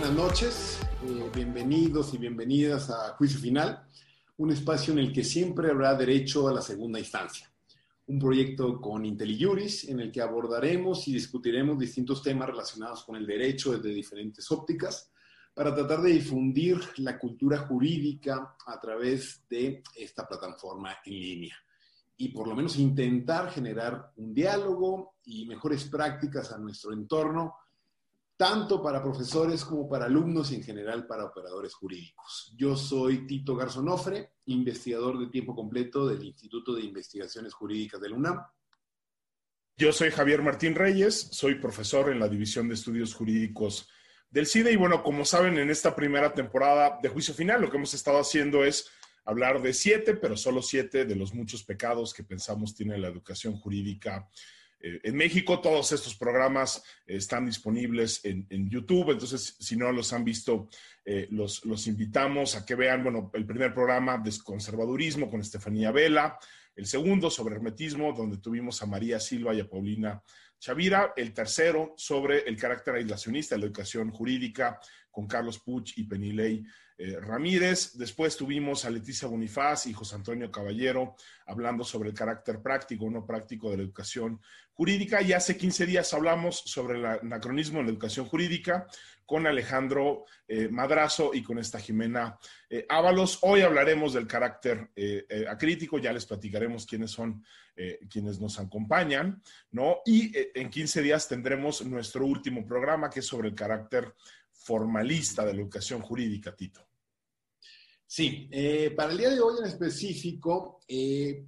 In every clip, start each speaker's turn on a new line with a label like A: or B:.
A: buenas noches. Eh, bienvenidos y bienvenidas a Juicio Final, un espacio en el que siempre habrá derecho a la segunda instancia. Un proyecto con IntelliJuris en el que abordaremos y discutiremos distintos temas relacionados con el derecho desde diferentes ópticas para tratar de difundir la cultura jurídica a través de esta plataforma en línea y por lo menos intentar generar un diálogo y mejores prácticas a nuestro entorno, tanto para profesores como para alumnos y en general para operadores jurídicos. Yo soy Tito Garzonofre, investigador de tiempo completo del Instituto de Investigaciones Jurídicas del UNAM.
B: Yo soy Javier Martín Reyes, soy profesor en la División de Estudios Jurídicos del CIDE y bueno, como saben, en esta primera temporada de Juicio Final lo que hemos estado haciendo es hablar de siete, pero solo siete de los muchos pecados que pensamos tiene la educación jurídica eh, en México. Todos estos programas están disponibles en, YouTube, entonces si no los han visto, eh, los, los, invitamos a que vean, bueno, el primer programa de conservadurismo con Estefanía Vela, el segundo sobre hermetismo, donde tuvimos a María Silva y a Paulina Chavira, el tercero sobre el carácter aislacionista de la educación jurídica con Carlos Puch y Penilei eh, Ramírez. Después tuvimos a Leticia Bonifaz y José Antonio Caballero hablando sobre el carácter práctico o no práctico de la educación jurídica. Y hace 15 días hablamos sobre el anacronismo en la educación jurídica con Alejandro eh, Madrazo y con esta Jimena eh, Ábalos. Hoy hablaremos del carácter acrítico, ya les platicaremos quiénes son quienes nos acompañan, ¿no? Y en 15 días tendremos nuestro último programa que es sobre el carácter formalista de la educación jurídica, Tito.
A: Sí, eh, para el día de hoy en específico, eh,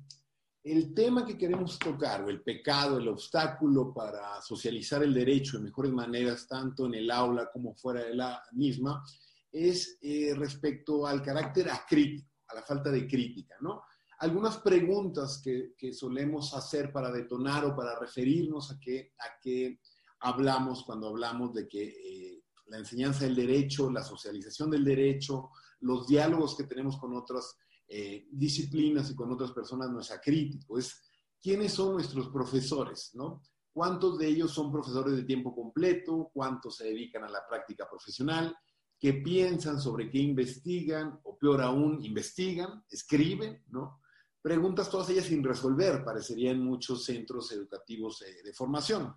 A: el tema que queremos tocar, o el pecado, el obstáculo para socializar el derecho de mejores maneras, tanto en el aula como fuera de la misma, es eh, respecto al carácter acrítico, a la falta de crítica, ¿no? Algunas preguntas que, que, solemos hacer para detonar o para referirnos a qué, a qué hablamos cuando hablamos de que la enseñanza del derecho, la socialización del derecho, los diálogos que tenemos con otras eh, disciplinas y con otras personas no es acrítico, es quiénes son nuestros profesores, ¿no? ¿Cuántos de ellos son profesores de tiempo completo? ¿Cuántos se dedican a la práctica profesional? ¿Qué piensan sobre qué investigan? O peor aún, investigan, escriben, ¿no? Preguntas todas ellas sin resolver, parecería en muchos centros educativos eh, de formación.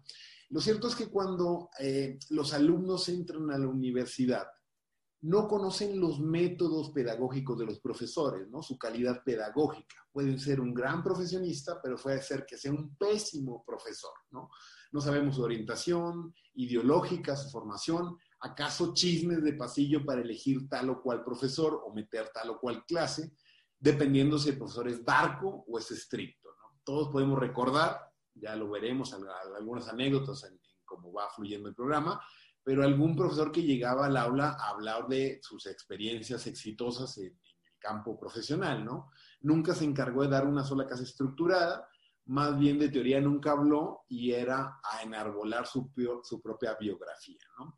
A: Lo cierto es que cuando eh, los alumnos entran a la universidad, no conocen los métodos pedagógicos de los profesores, ¿no? Su calidad pedagógica. Pueden ser un gran profesionista, pero puede ser que sea un pésimo profesor, ¿no? No sabemos su orientación ideológica, su formación, acaso chismes de pasillo para elegir tal o cual profesor o meter tal o cual clase, dependiendo si el profesor es barco o es estricto. Todos podemos recordar, ya lo veremos, algunas anécdotas en cómo va fluyendo el programa, pero algún profesor que llegaba al aula a hablar de sus experiencias exitosas en, el campo profesional, ¿no? Nunca se encargó de dar una sola clase estructurada, más bien de teoría nunca habló y era a enarbolar su, su propia biografía, ¿no?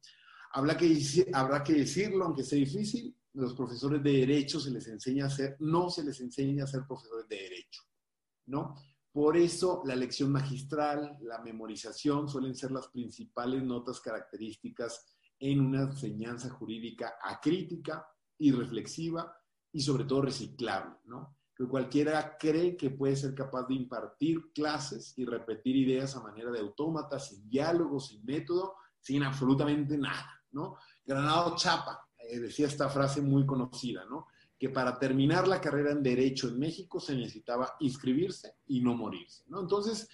A: Habrá que, habrá que decirlo, aunque sea difícil, los profesores de derecho se les enseña a ser, no se les enseña a ser profesores de derecho, ¿no? Por eso la lección magistral, la memorización suelen ser las principales notas características en una enseñanza jurídica acrítica y reflexiva y sobre todo reciclable, ¿no? Que cualquiera cree que puede ser capaz de impartir clases y repetir ideas a manera de autómata, sin diálogo, sin método, sin absolutamente nada, ¿no? Granado Chapa eh, decía esta frase muy conocida, ¿no? Que para terminar la carrera en Derecho en México se necesitaba inscribirse y no morirse. ¿no? Entonces,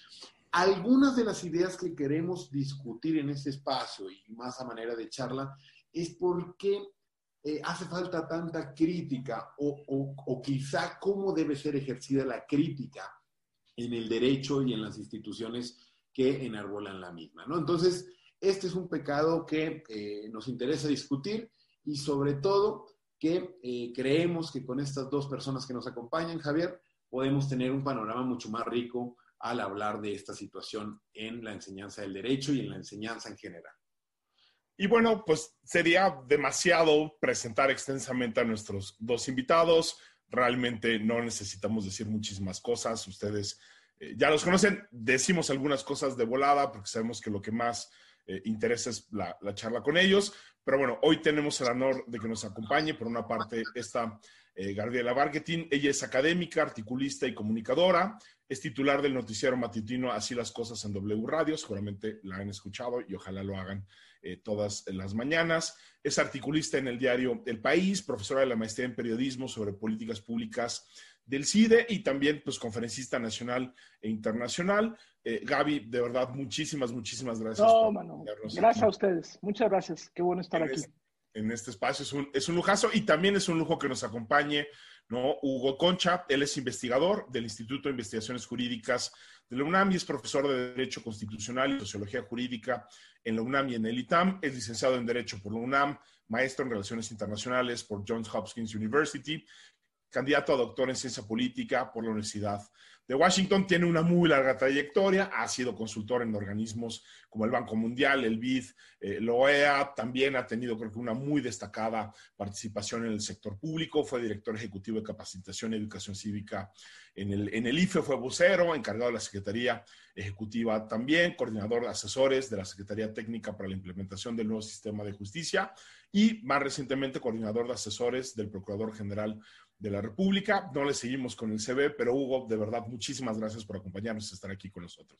A: algunas de las ideas que queremos discutir en este espacio y más a manera de charla es por qué eh, hace falta tanta crítica o, o, quizá cómo debe ser ejercida la crítica en el derecho y en las instituciones que enarbolan la misma. ¿no? Entonces, este es un pecado que eh, nos interesa discutir y sobre todo que eh, creemos que con estas dos personas que nos acompañan, Javier, podemos tener un panorama mucho más rico al hablar de esta situación en la enseñanza del derecho y en la enseñanza en general.
B: Y bueno, pues sería demasiado presentar extensamente a nuestros dos invitados. Realmente no necesitamos decir muchísimas cosas. Ustedes eh, ya los conocen. Decimos algunas cosas de volada porque sabemos que lo que más eh, intereses la, la, charla con ellos. Pero bueno, hoy tenemos el honor de que nos acompañe, por una parte, esta eh, Gabriela Marketing. Ella es académica, articulista y comunicadora. Es titular del noticiero matutino Así las cosas en W Radio. Seguramente la han escuchado y ojalá lo hagan eh, todas las mañanas. Es articulista en el diario El País, profesora de la maestría en periodismo sobre políticas públicas del CIDE y también pues conferencista nacional e internacional. Eh, Gaby, de verdad, muchísimas, muchísimas gracias.
C: No, mano. Gracias a ustedes. Muchas gracias. Qué bueno estar aquí.
B: en este espacio es un, es un lujazo y también es un lujo que nos acompañe ¿no? Hugo Concha. Él es investigador del Instituto de Investigaciones Jurídicas de la UNAM y es profesor de Derecho Constitucional y Sociología Jurídica en la UNAM y en el ITAM. Es licenciado en Derecho por la UNAM, maestro en Relaciones Internacionales por Johns Hopkins University candidato a doctor en ciencia política por la Universidad de Washington. Tiene una muy larga trayectoria, ha sido consultor en organismos como el Banco Mundial, el BID, eh, la OEA. También ha tenido, creo que, una muy destacada participación en el sector público. Fue director ejecutivo de capacitación y educación cívica en el, en el IFE, fue vocero, encargado de la Secretaría Ejecutiva también, coordinador de asesores de la Secretaría Técnica para la implementación del nuevo sistema de justicia y más recientemente coordinador de asesores del Procurador General de la República. No le seguimos con el CV, pero Hugo, de verdad, muchísimas gracias por acompañarnos y estar aquí con nosotros.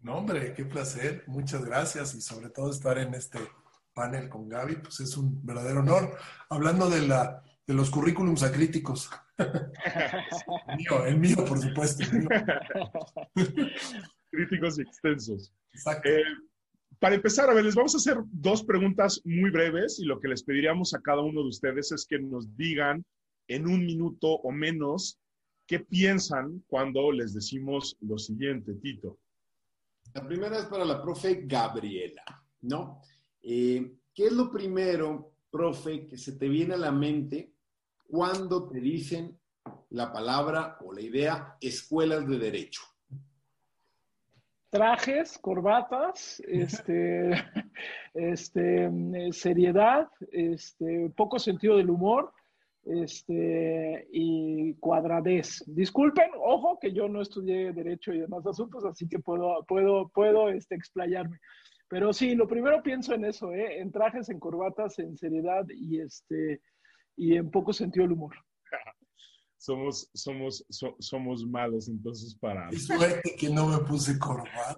D: No, hombre, qué placer. Muchas gracias y sobre todo estar en este panel con Gaby, pues es un verdadero honor. Hablando de, la, de los currículums acríticos. el mío, el mío, por supuesto.
B: Críticos y extensos. Exacto. Eh, para empezar, a ver, les vamos a hacer dos preguntas muy breves y lo que les pediríamos a cada uno de ustedes es que nos digan en un minuto o menos qué piensan cuando les decimos lo siguiente, Tito.
A: La primera es para la profe Gabriela, ¿no? Eh, ¿Qué es lo primero, profe, que se te viene a la mente cuando te dicen la palabra o la idea escuelas de derecho?
C: Trajes, corbatas, este, este, seriedad, este, poco sentido del humor este, y cuadradez. Disculpen, ojo, que yo no estudié Derecho y demás asuntos, así que puedo, puedo, puedo este, explayarme. Pero sí, lo primero pienso en eso, ¿eh? en trajes, en corbatas, en seriedad y, este, y en poco sentido del humor.
B: Somos, somos, somos malos entonces para...
D: Y suerte que no me puse corbata.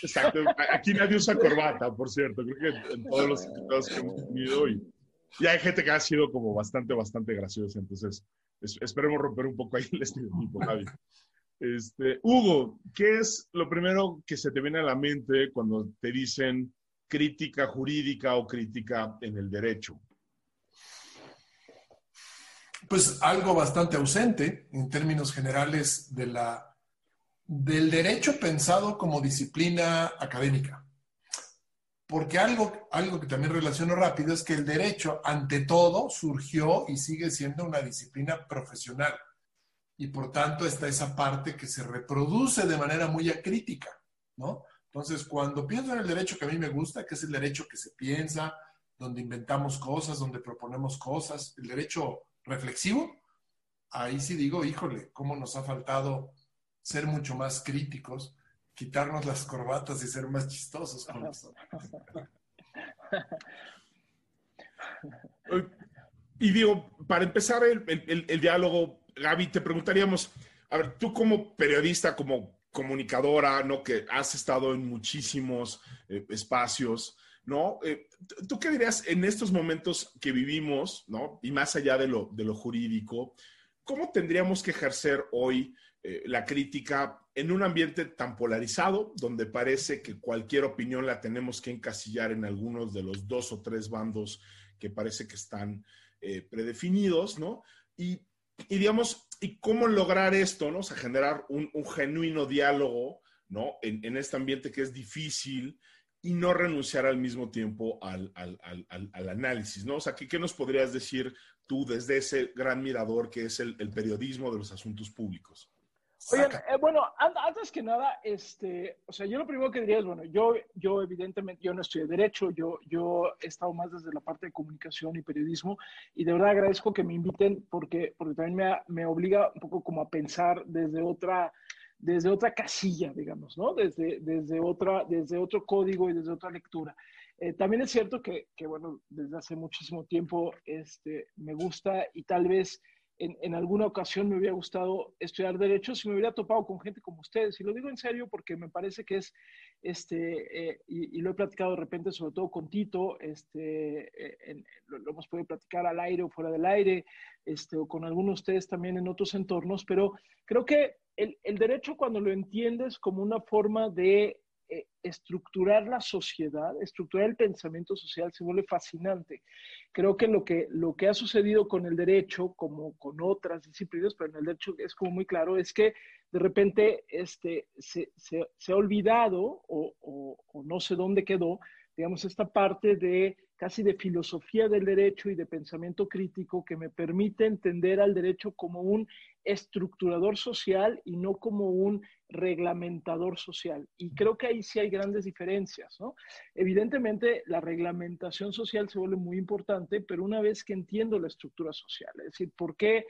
B: Exacto, aquí nadie usa corbata, por cierto, creo que en todos los invitados que hemos tenido y y hay gente que ha sido como bastante, bastante graciosa. Entonces, esperemos romper un poco ahí el estereotipo, Javi. Este, Hugo, ¿qué es lo primero que se te viene a la mente cuando te dicen crítica jurídica o crítica en el derecho?
D: Pues algo bastante ausente en términos generales de la, del derecho pensado como disciplina académica. Porque algo, algo que también relaciono rápido es que el derecho, ante todo, surgió y sigue siendo una disciplina profesional. Y por tanto está esa parte que se reproduce de manera muy acrítica, ¿no? Entonces, cuando pienso en el derecho que a mí me gusta, que es el derecho que se piensa, donde inventamos cosas, donde proponemos cosas, el derecho reflexivo, ahí sí digo, híjole, cómo nos ha faltado ser mucho más críticos quitarnos las corbatas y ser más chistosos con
B: Y digo, para empezar el, diálogo, Gaby, te preguntaríamos, a ver, tú como periodista, como comunicadora, ¿no? Que has estado en muchísimos eh, espacios, ¿no? Eh, ¿Tú qué dirías en estos momentos que vivimos, ¿no? Y más allá de lo, de lo jurídico, ¿cómo tendríamos que ejercer hoy eh, la crítica en un ambiente tan polarizado, donde parece que cualquier opinión la tenemos que encasillar en algunos de los dos o tres bandos que parece que están eh, predefinidos, ¿no? Y, digamos, ¿y cómo lograr esto, ¿no? Generar un, genuino diálogo, ¿no? En, este ambiente que es difícil y no renunciar al mismo tiempo al, análisis, ¿no? O sea, ¿qué, nos podrías decir tú desde ese gran mirador que es el periodismo de los asuntos públicos?
C: Oigan, eh, bueno, antes que nada, este, o sea, yo lo primero que diría es, bueno, yo, yo evidentemente, yo no estudié Derecho, yo, yo he estado más desde la parte de comunicación y periodismo, y de verdad agradezco que me inviten porque, porque también me, me obliga un poco como a pensar desde otra, desde otra casilla, digamos, ¿no? Desde, desde, otra, desde otro código y desde otra lectura. Eh, también es cierto que, que, bueno, desde hace muchísimo tiempo este, me gusta y tal vez en, en, alguna ocasión me hubiera gustado estudiar Derecho si me hubiera topado con gente como ustedes. Y lo digo en serio porque me parece que es, este, eh, y, y, lo he platicado de repente, sobre todo con Tito, este, eh, en, lo, lo, hemos podido platicar al aire o fuera del aire, este, o con algunos de ustedes también en otros entornos, pero creo que el, el derecho cuando lo entiendes como una forma de eh, estructurar la sociedad, estructurar el pensamiento social se vuelve fascinante. Creo que lo que, lo que ha sucedido con el derecho, como con otras disciplinas, pero en el derecho es como muy claro, es que de repente este, se, se, se ha olvidado o, o, o no sé dónde quedó, digamos, esta parte de casi de filosofía del derecho y de pensamiento crítico que me permite entender al derecho como un estructurador social y no como un reglamentador social. Y creo que ahí sí hay grandes diferencias, ¿no? Evidentemente, la reglamentación social se vuelve muy importante, pero una vez que entiendo la estructura social, es decir, ¿por qué,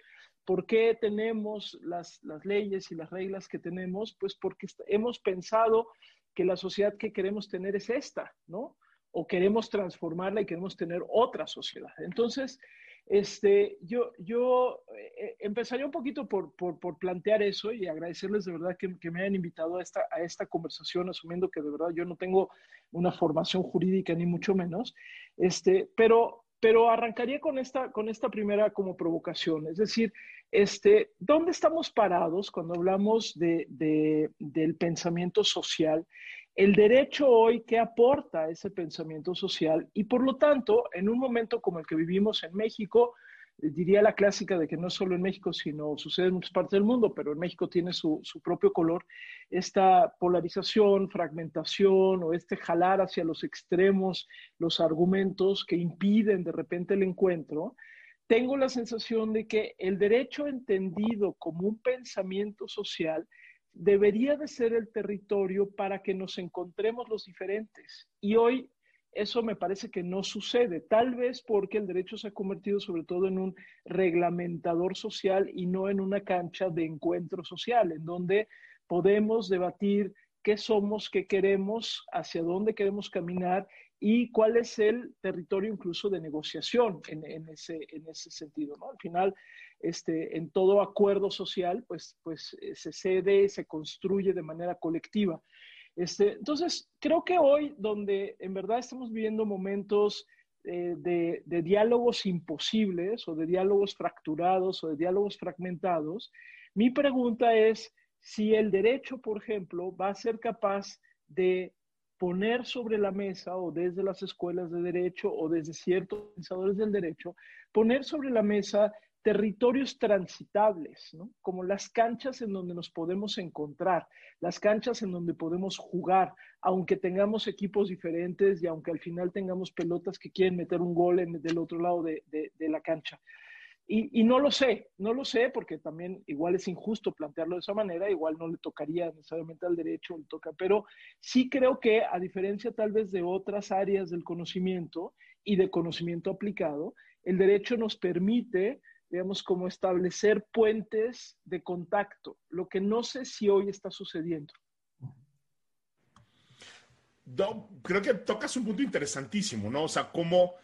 C: por qué tenemos las, las leyes y las reglas que tenemos? Pues porque hemos pensado que la sociedad que queremos tener es esta, ¿no? O queremos transformarla y queremos tener otra sociedad. Entonces, este, yo, yo eh, empezaría un poquito por, por, por, plantear eso y agradecerles de verdad que, que, me hayan invitado a esta, a esta conversación, asumiendo que de verdad yo no tengo una formación jurídica ni mucho menos, este, pero, pero arrancaría con esta, con esta primera como provocación, es decir, este, ¿dónde estamos parados cuando hablamos de, de, del pensamiento social? el derecho hoy que aporta ese pensamiento social y por lo tanto, en un momento como el que vivimos en México, diría la clásica de que no solo en México, sino sucede en muchas partes del mundo, pero en México tiene su, su, propio color, esta polarización, fragmentación o este jalar hacia los extremos los argumentos que impiden de repente el encuentro, tengo la sensación de que el derecho entendido como un pensamiento social debería de ser el territorio para que nos encontremos los diferentes. Y hoy eso me parece que no sucede, tal vez porque el derecho se ha convertido sobre todo en un reglamentador social y no en una cancha de encuentro social, en donde podemos debatir qué somos, qué queremos, hacia dónde queremos caminar y cuál es el territorio incluso de negociación en, en, ese, en ese sentido. ¿no? Al final, este, en todo acuerdo social, pues, pues eh, se cede, se construye de manera colectiva. Este, entonces, creo que hoy, donde en verdad estamos viviendo momentos eh, de, de, diálogos imposibles o de diálogos fracturados o de diálogos fragmentados, mi pregunta es si el derecho, por ejemplo, va a ser capaz de poner sobre la mesa o desde las escuelas de derecho o desde ciertos pensadores del derecho, poner sobre la mesa territorios transitables, ¿no? como las canchas en donde nos podemos encontrar, las canchas en donde podemos jugar, aunque tengamos equipos diferentes y aunque al final tengamos pelotas que quieren meter un gol en, del otro lado de, de, de la cancha. Y, no lo sé, no lo sé porque también igual es injusto plantearlo de esa manera, igual no le tocaría necesariamente al derecho, le toca, pero sí creo que a diferencia tal vez de otras áreas del conocimiento y de conocimiento aplicado, el derecho nos permite digamos, como establecer puentes de contacto, lo que no sé si hoy está sucediendo.
B: Creo que tocas un punto interesantísimo, ¿no? O sea, cómo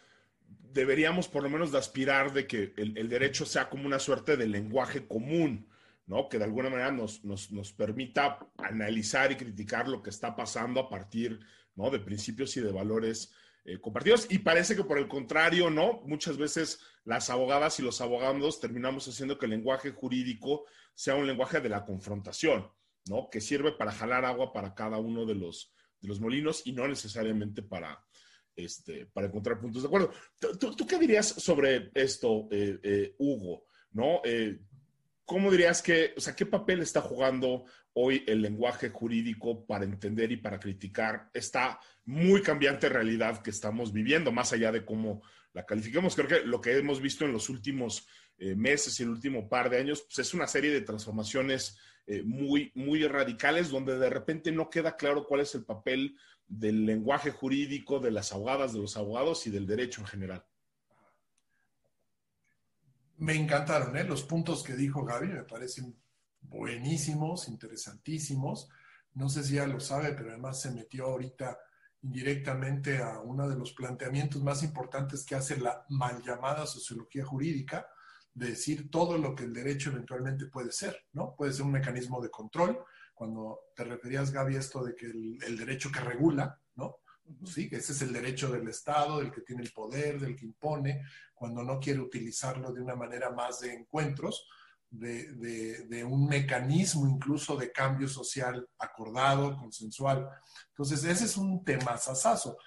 B: deberíamos por lo menos aspirar de que el, el derecho sea como una suerte de lenguaje común, ¿no? Que de alguna manera nos, nos, nos, permita analizar y criticar lo que está pasando a partir, ¿no? De principios y de valores eh, compartidos. Y parece que por el contrario, ¿no? Muchas veces las abogadas y los abogados terminamos haciendo que el lenguaje jurídico sea un lenguaje de la confrontación, ¿no? Que sirve para jalar agua para cada uno de los, de los molinos y no necesariamente para, este, para encontrar puntos de acuerdo. ¿Tú, tú qué dirías sobre esto, eh, eh, Hugo? ¿No? Eh, ¿Cómo dirías que, o sea, qué papel está jugando hoy el lenguaje jurídico para entender y para criticar esta muy cambiante realidad que estamos viviendo, más allá de cómo la califiquemos? Creo que lo que hemos visto en los últimos eh, meses y el último par de años, pues es una serie de transformaciones eh, muy, muy radicales donde de repente no queda claro cuál es el papel del lenguaje jurídico, de las abogadas, de los abogados y del derecho en general.
D: Me encantaron ¿eh? los puntos que dijo Gaby, me parecen buenísimos, interesantísimos. No sé si ya lo sabe, pero además se metió ahorita indirectamente a uno de los planteamientos más importantes que hace la mal llamada sociología jurídica, de decir todo lo que el derecho eventualmente puede ser, ¿no? Puede ser un mecanismo de control, cuando te referías, Gaby, esto de que el, derecho que regula, ¿no? Sí, ese es el derecho del Estado, del que tiene el poder, del que impone, cuando no quiere utilizarlo de una manera más de encuentros, de, un mecanismo incluso de cambio social acordado, consensual. Entonces, ese es un tema sasazo.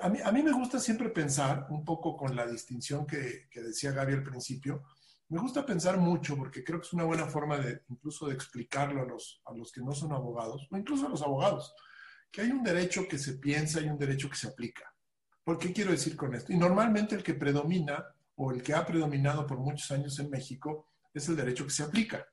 D: A mí, a mí me gusta siempre pensar, un poco con la distinción que, que decía Gaby al principio, me gusta pensar mucho porque creo que es una buena forma de incluso de explicarlo a los, a los que no son abogados, o incluso a los abogados, que hay un derecho que se piensa y un derecho que se aplica. ¿Por qué quiero decir con esto? Y normalmente el que predomina o el que ha predominado por muchos años en México es el derecho que se aplica.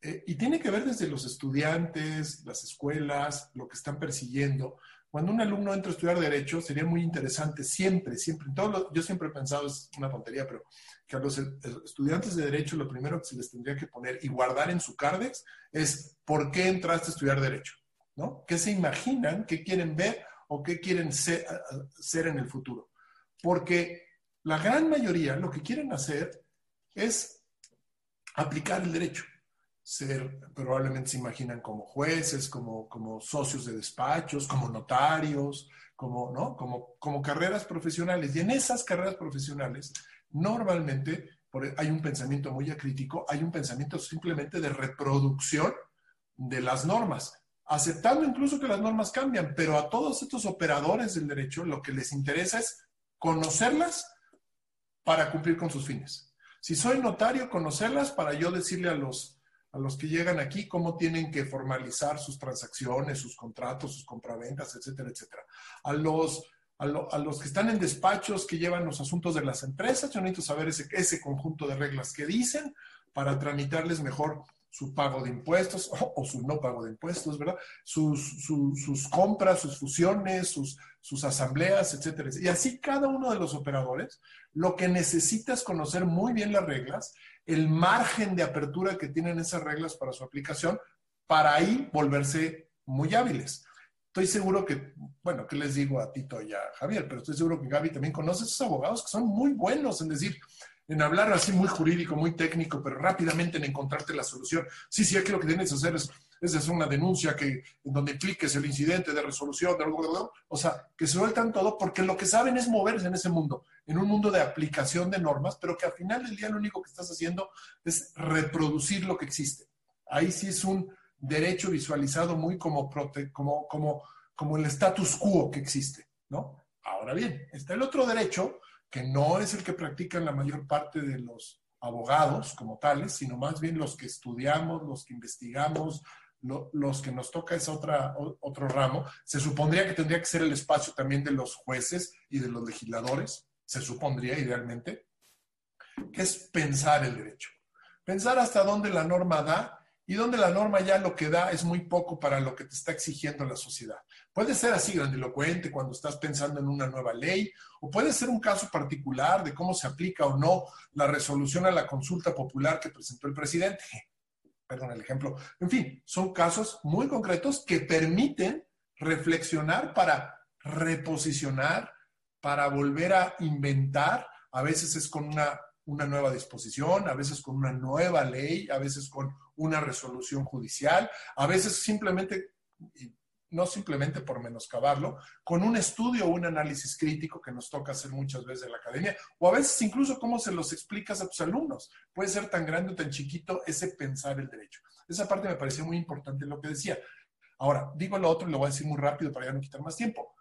D: Eh, y tiene que ver desde los estudiantes, las escuelas, lo que están persiguiendo, cuando un alumno entra a estudiar Derecho, sería muy interesante siempre, siempre, yo siempre he pensado, es una tontería, pero que a los estudiantes de Derecho lo primero que se les tendría que poner y guardar en su cardex es ¿por qué entraste a estudiar Derecho? ¿No? ¿Qué se imaginan? ¿Qué quieren ver? ¿O qué quieren ser, ser en el futuro? Porque la gran mayoría lo que quieren hacer es aplicar el derecho ser, probablemente se imaginan como jueces, como, como socios de despachos, como notarios, como, ¿no? como, como carreras profesionales. Y en esas carreras profesionales, normalmente hay un pensamiento muy acrítico, hay un pensamiento simplemente de reproducción de las normas, aceptando incluso que las normas cambian, pero a todos estos operadores del derecho lo que les interesa es conocerlas para cumplir con sus fines. Si soy notario, conocerlas para yo decirle a los a los que llegan aquí, cómo tienen que formalizar sus transacciones, sus contratos, sus compraventas, etcétera, etcétera. A los, a, los que están en despachos que llevan los asuntos de las empresas, yo necesito saber ese, ese conjunto de reglas que dicen para tramitarles mejor su pago de impuestos o, su no pago de impuestos, ¿verdad? Sus, sus compras, sus fusiones, sus, sus asambleas, etcétera. Y así cada uno de los operadores, lo que necesita es conocer muy bien las reglas, el margen de apertura que tienen esas reglas para su aplicación, para ahí volverse muy hábiles. Estoy seguro que, bueno, ¿qué les digo a Tito y a Javier? Pero estoy seguro que Gaby también conoce a esos abogados que son muy buenos en decir, en hablar así muy jurídico, muy técnico, pero rápidamente en encontrarte la solución. Sí, sí, aquí lo que tienes que hacer es, es hacer una denuncia que, en donde impliques el incidente de resolución, de algo, o sea, que se sueltan todo porque lo que saben es moverse en ese mundo, en un mundo de aplicación de normas, pero que al final del día lo único que estás haciendo es reproducir lo que existe. Ahí sí es un derecho visualizado muy como, como, como, como el status quo que existe, ¿no? Ahora bien, está el otro derecho que no es el que practican la mayor parte de los abogados como tales, sino más bien los que estudiamos, los que investigamos, los que nos toca es otra, otro ramo. Se supondría que tendría que ser el espacio también de los jueces y de los legisladores, se supondría idealmente, que es pensar el derecho. Pensar hasta dónde la norma da y donde la norma ya lo que da es muy poco para lo que te está exigiendo la sociedad. Puede ser así grandilocuente cuando estás pensando en una nueva ley, o puede ser un caso particular de cómo se aplica o no la resolución a la consulta popular que presentó el presidente. Perdón el ejemplo. En fin, son casos muy concretos que permiten reflexionar para reposicionar, para volver a inventar. A veces es con una una nueva disposición, a veces con una nueva ley, a veces con una resolución judicial, a veces simplemente, no simplemente por menoscabarlo, con un estudio o un análisis crítico que nos toca hacer muchas veces en la academia, o a veces incluso cómo se los explicas a tus alumnos. Puede ser tan grande o tan chiquito ese pensar el derecho. Esa parte me pareció muy importante lo que decía. Ahora, digo lo otro y lo voy a decir muy rápido para ya no quitar más tiempo.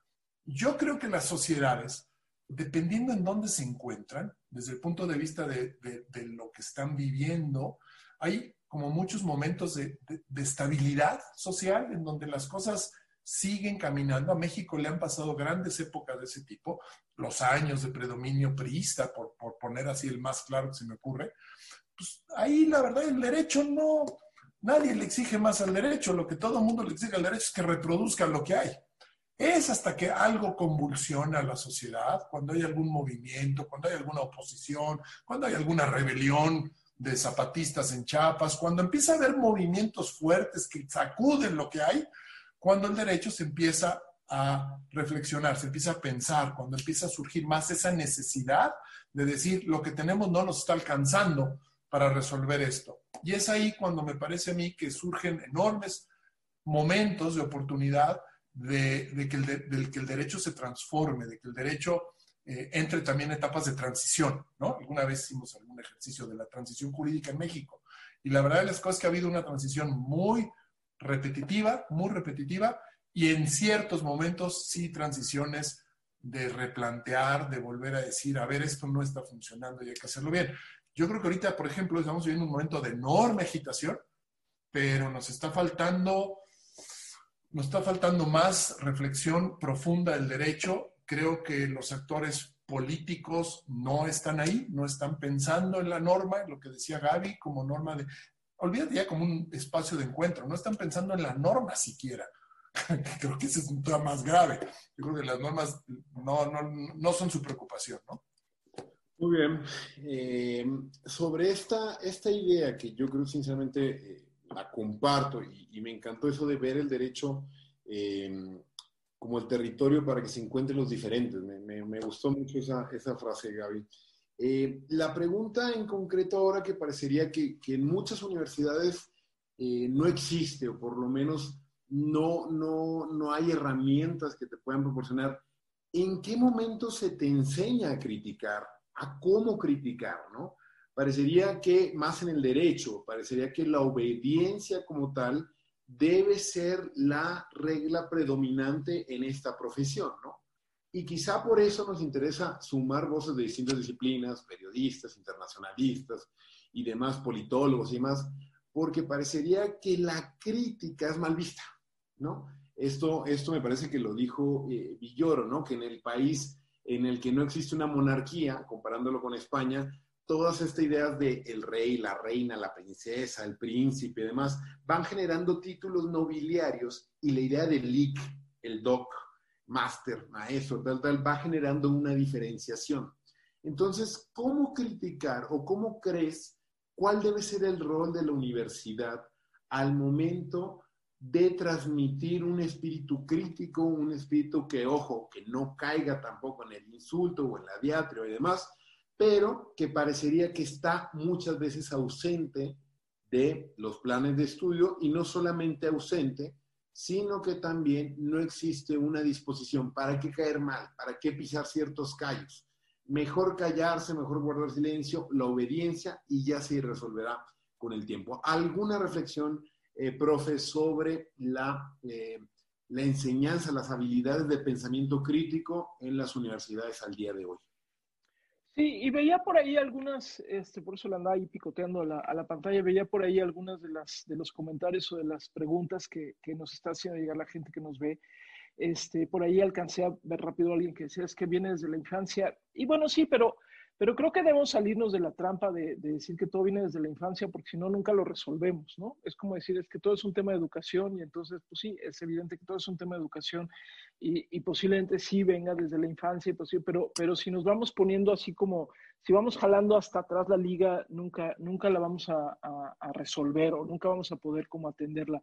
D: Yo creo que las sociedades dependiendo en dónde se encuentran, desde el punto de vista de, lo que están viviendo, hay como muchos momentos de, estabilidad social en donde las cosas siguen caminando. A México le han pasado grandes épocas de ese tipo, los años de predominio priista, por, por poner así el más claro que se me ocurre. Pues ahí la verdad el derecho no, nadie le exige más al derecho, lo que todo el mundo le exige al derecho es que reproduzca lo que hay. Es hasta que algo convulsiona a la sociedad, cuando hay algún movimiento, cuando hay alguna oposición, cuando hay alguna rebelión de zapatistas en Chiapas, cuando empieza a haber movimientos fuertes que sacuden lo que hay, cuando el derecho se empieza a reflexionar, se empieza a pensar, cuando empieza a surgir más esa necesidad de decir lo que tenemos no nos está alcanzando para resolver esto. Y es ahí cuando me parece a mí que surgen enormes momentos de oportunidad de, que, el que el derecho se transforme, de que el derecho eh, entre también etapas de transición, ¿no? Alguna vez hicimos algún ejercicio de la transición jurídica en México. Y la verdad de las cosas es que ha habido una transición muy repetitiva, muy repetitiva, y en ciertos momentos sí transiciones de replantear, de volver a decir, a ver, esto no está funcionando y hay que hacerlo bien. Yo creo que ahorita, por ejemplo, estamos viviendo un momento de enorme agitación, pero nos está faltando, nos está faltando más reflexión profunda del derecho. Creo que los actores políticos no están ahí, no están pensando en la norma, en lo que decía Gaby, como norma de, olvídate ya como un espacio de encuentro, no están pensando en la norma siquiera. creo que ese es un tema más grave. Yo creo que las normas no, no, no son su preocupación, ¿no?
A: Muy bien. Eh, sobre esta, esta idea que yo creo sinceramente eh, la comparto y, me encantó eso de ver el derecho eh, como el territorio para que se encuentren los diferentes. Me, me, gustó mucho esa, esa frase, Gaby. la pregunta en concreto ahora que parecería que, que en muchas universidades no existe o por lo menos no, no, no hay herramientas que te puedan proporcionar. ¿En qué momento se te enseña a criticar? ¿A cómo criticar? ¿no? Parecería que más en el derecho, parecería que la obediencia como tal debe ser la regla predominante en esta profesión, ¿no? Y quizá por eso nos interesa sumar voces de distintas disciplinas, periodistas, internacionalistas y demás politólogos y demás, porque parecería que la crítica es mal vista. ¿no? Esto, esto me parece que lo dijo eh, Villoro, ¿no? Que en el país en el que no existe una monarquía, comparándolo con España, todas estas ideas de el rey, la reina, la princesa, el príncipe y demás, van generando títulos nobiliarios y la idea del leak, el doc, master, maestro, tal, tal, va generando una diferenciación. Entonces, ¿cómo criticar o cómo crees cuál debe ser el rol de la universidad al momento de transmitir un espíritu crítico, un espíritu que, ojo, que no caiga tampoco en el insulto o en la diatria y demás, pero que parecería que está muchas veces ausente de los planes de estudio y no solamente ausente, sino que también no existe una disposición para qué caer mal, para qué pisar ciertos callos. Mejor callarse, mejor guardar silencio, la obediencia y ya se resolverá con el tiempo. ¿Alguna reflexión eh, profe, sobre la, eh, la enseñanza, las habilidades de pensamiento crítico en las universidades al día de hoy.
C: Sí, y veía por ahí algunas, este, por eso le andaba ahí picoteando a la, a la, pantalla, veía por ahí algunas de, las, de los comentarios o de las preguntas que, que, nos está haciendo llegar la gente que nos ve. Este, por ahí alcancé a ver rápido a alguien que decía, es que viene desde la infancia. Y bueno, sí, pero pero creo que debemos salirnos de la trampa de, decir que todo viene desde la infancia, porque si no, nunca lo resolvemos, ¿no? Es como decir, es que todo es un tema de educación y entonces, pues sí, es evidente que todo es un tema de educación y, posiblemente sí venga desde la infancia, pues pero, pero si nos vamos poniendo así como, si vamos jalando hasta atrás la liga, nunca, nunca la vamos a, resolver o nunca vamos a poder como atenderla.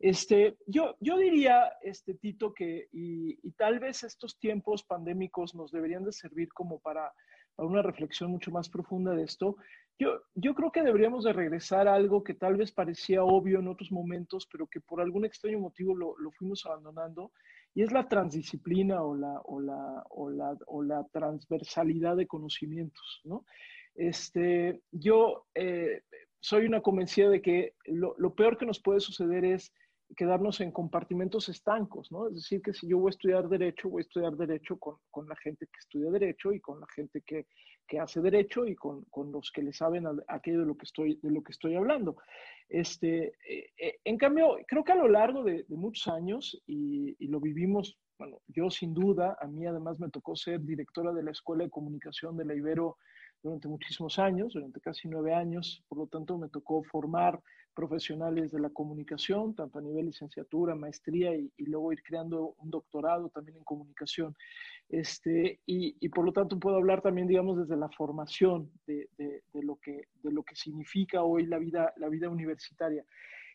C: Este, yo, yo diría, este, Tito, que y, y tal vez estos tiempos pandémicos nos deberían de servir como para a una reflexión mucho más profunda de esto, yo, yo creo que deberíamos de regresar a algo que tal vez parecía obvio en otros momentos, pero que por algún extraño motivo lo, lo fuimos abandonando, y es la transdisciplina o la, o la, o la, o la transversalidad de conocimientos, ¿no? Este, yo eh, soy una convencida de que lo, lo peor que nos puede suceder es quedarnos en compartimentos estancos, ¿no? Es decir, que si yo voy a estudiar derecho, voy a estudiar derecho con, con la gente que estudia derecho y con la gente que, que hace derecho y con, con, los que le saben aquello de lo que estoy, de lo que estoy hablando. Este, eh, eh, en cambio, creo que a lo largo de, de muchos años, y, y, lo vivimos, bueno, yo sin duda, a mí además me tocó ser directora de la Escuela de Comunicación de la Ibero durante muchísimos años, durante casi nueve años, por lo tanto me tocó formar profesionales de la comunicación, tanto a nivel licenciatura, maestría y, luego ir creando un doctorado también en comunicación. Este, y, por lo tanto puedo hablar también, digamos, desde la formación de, de, lo, que, de lo que significa hoy la vida, la vida universitaria.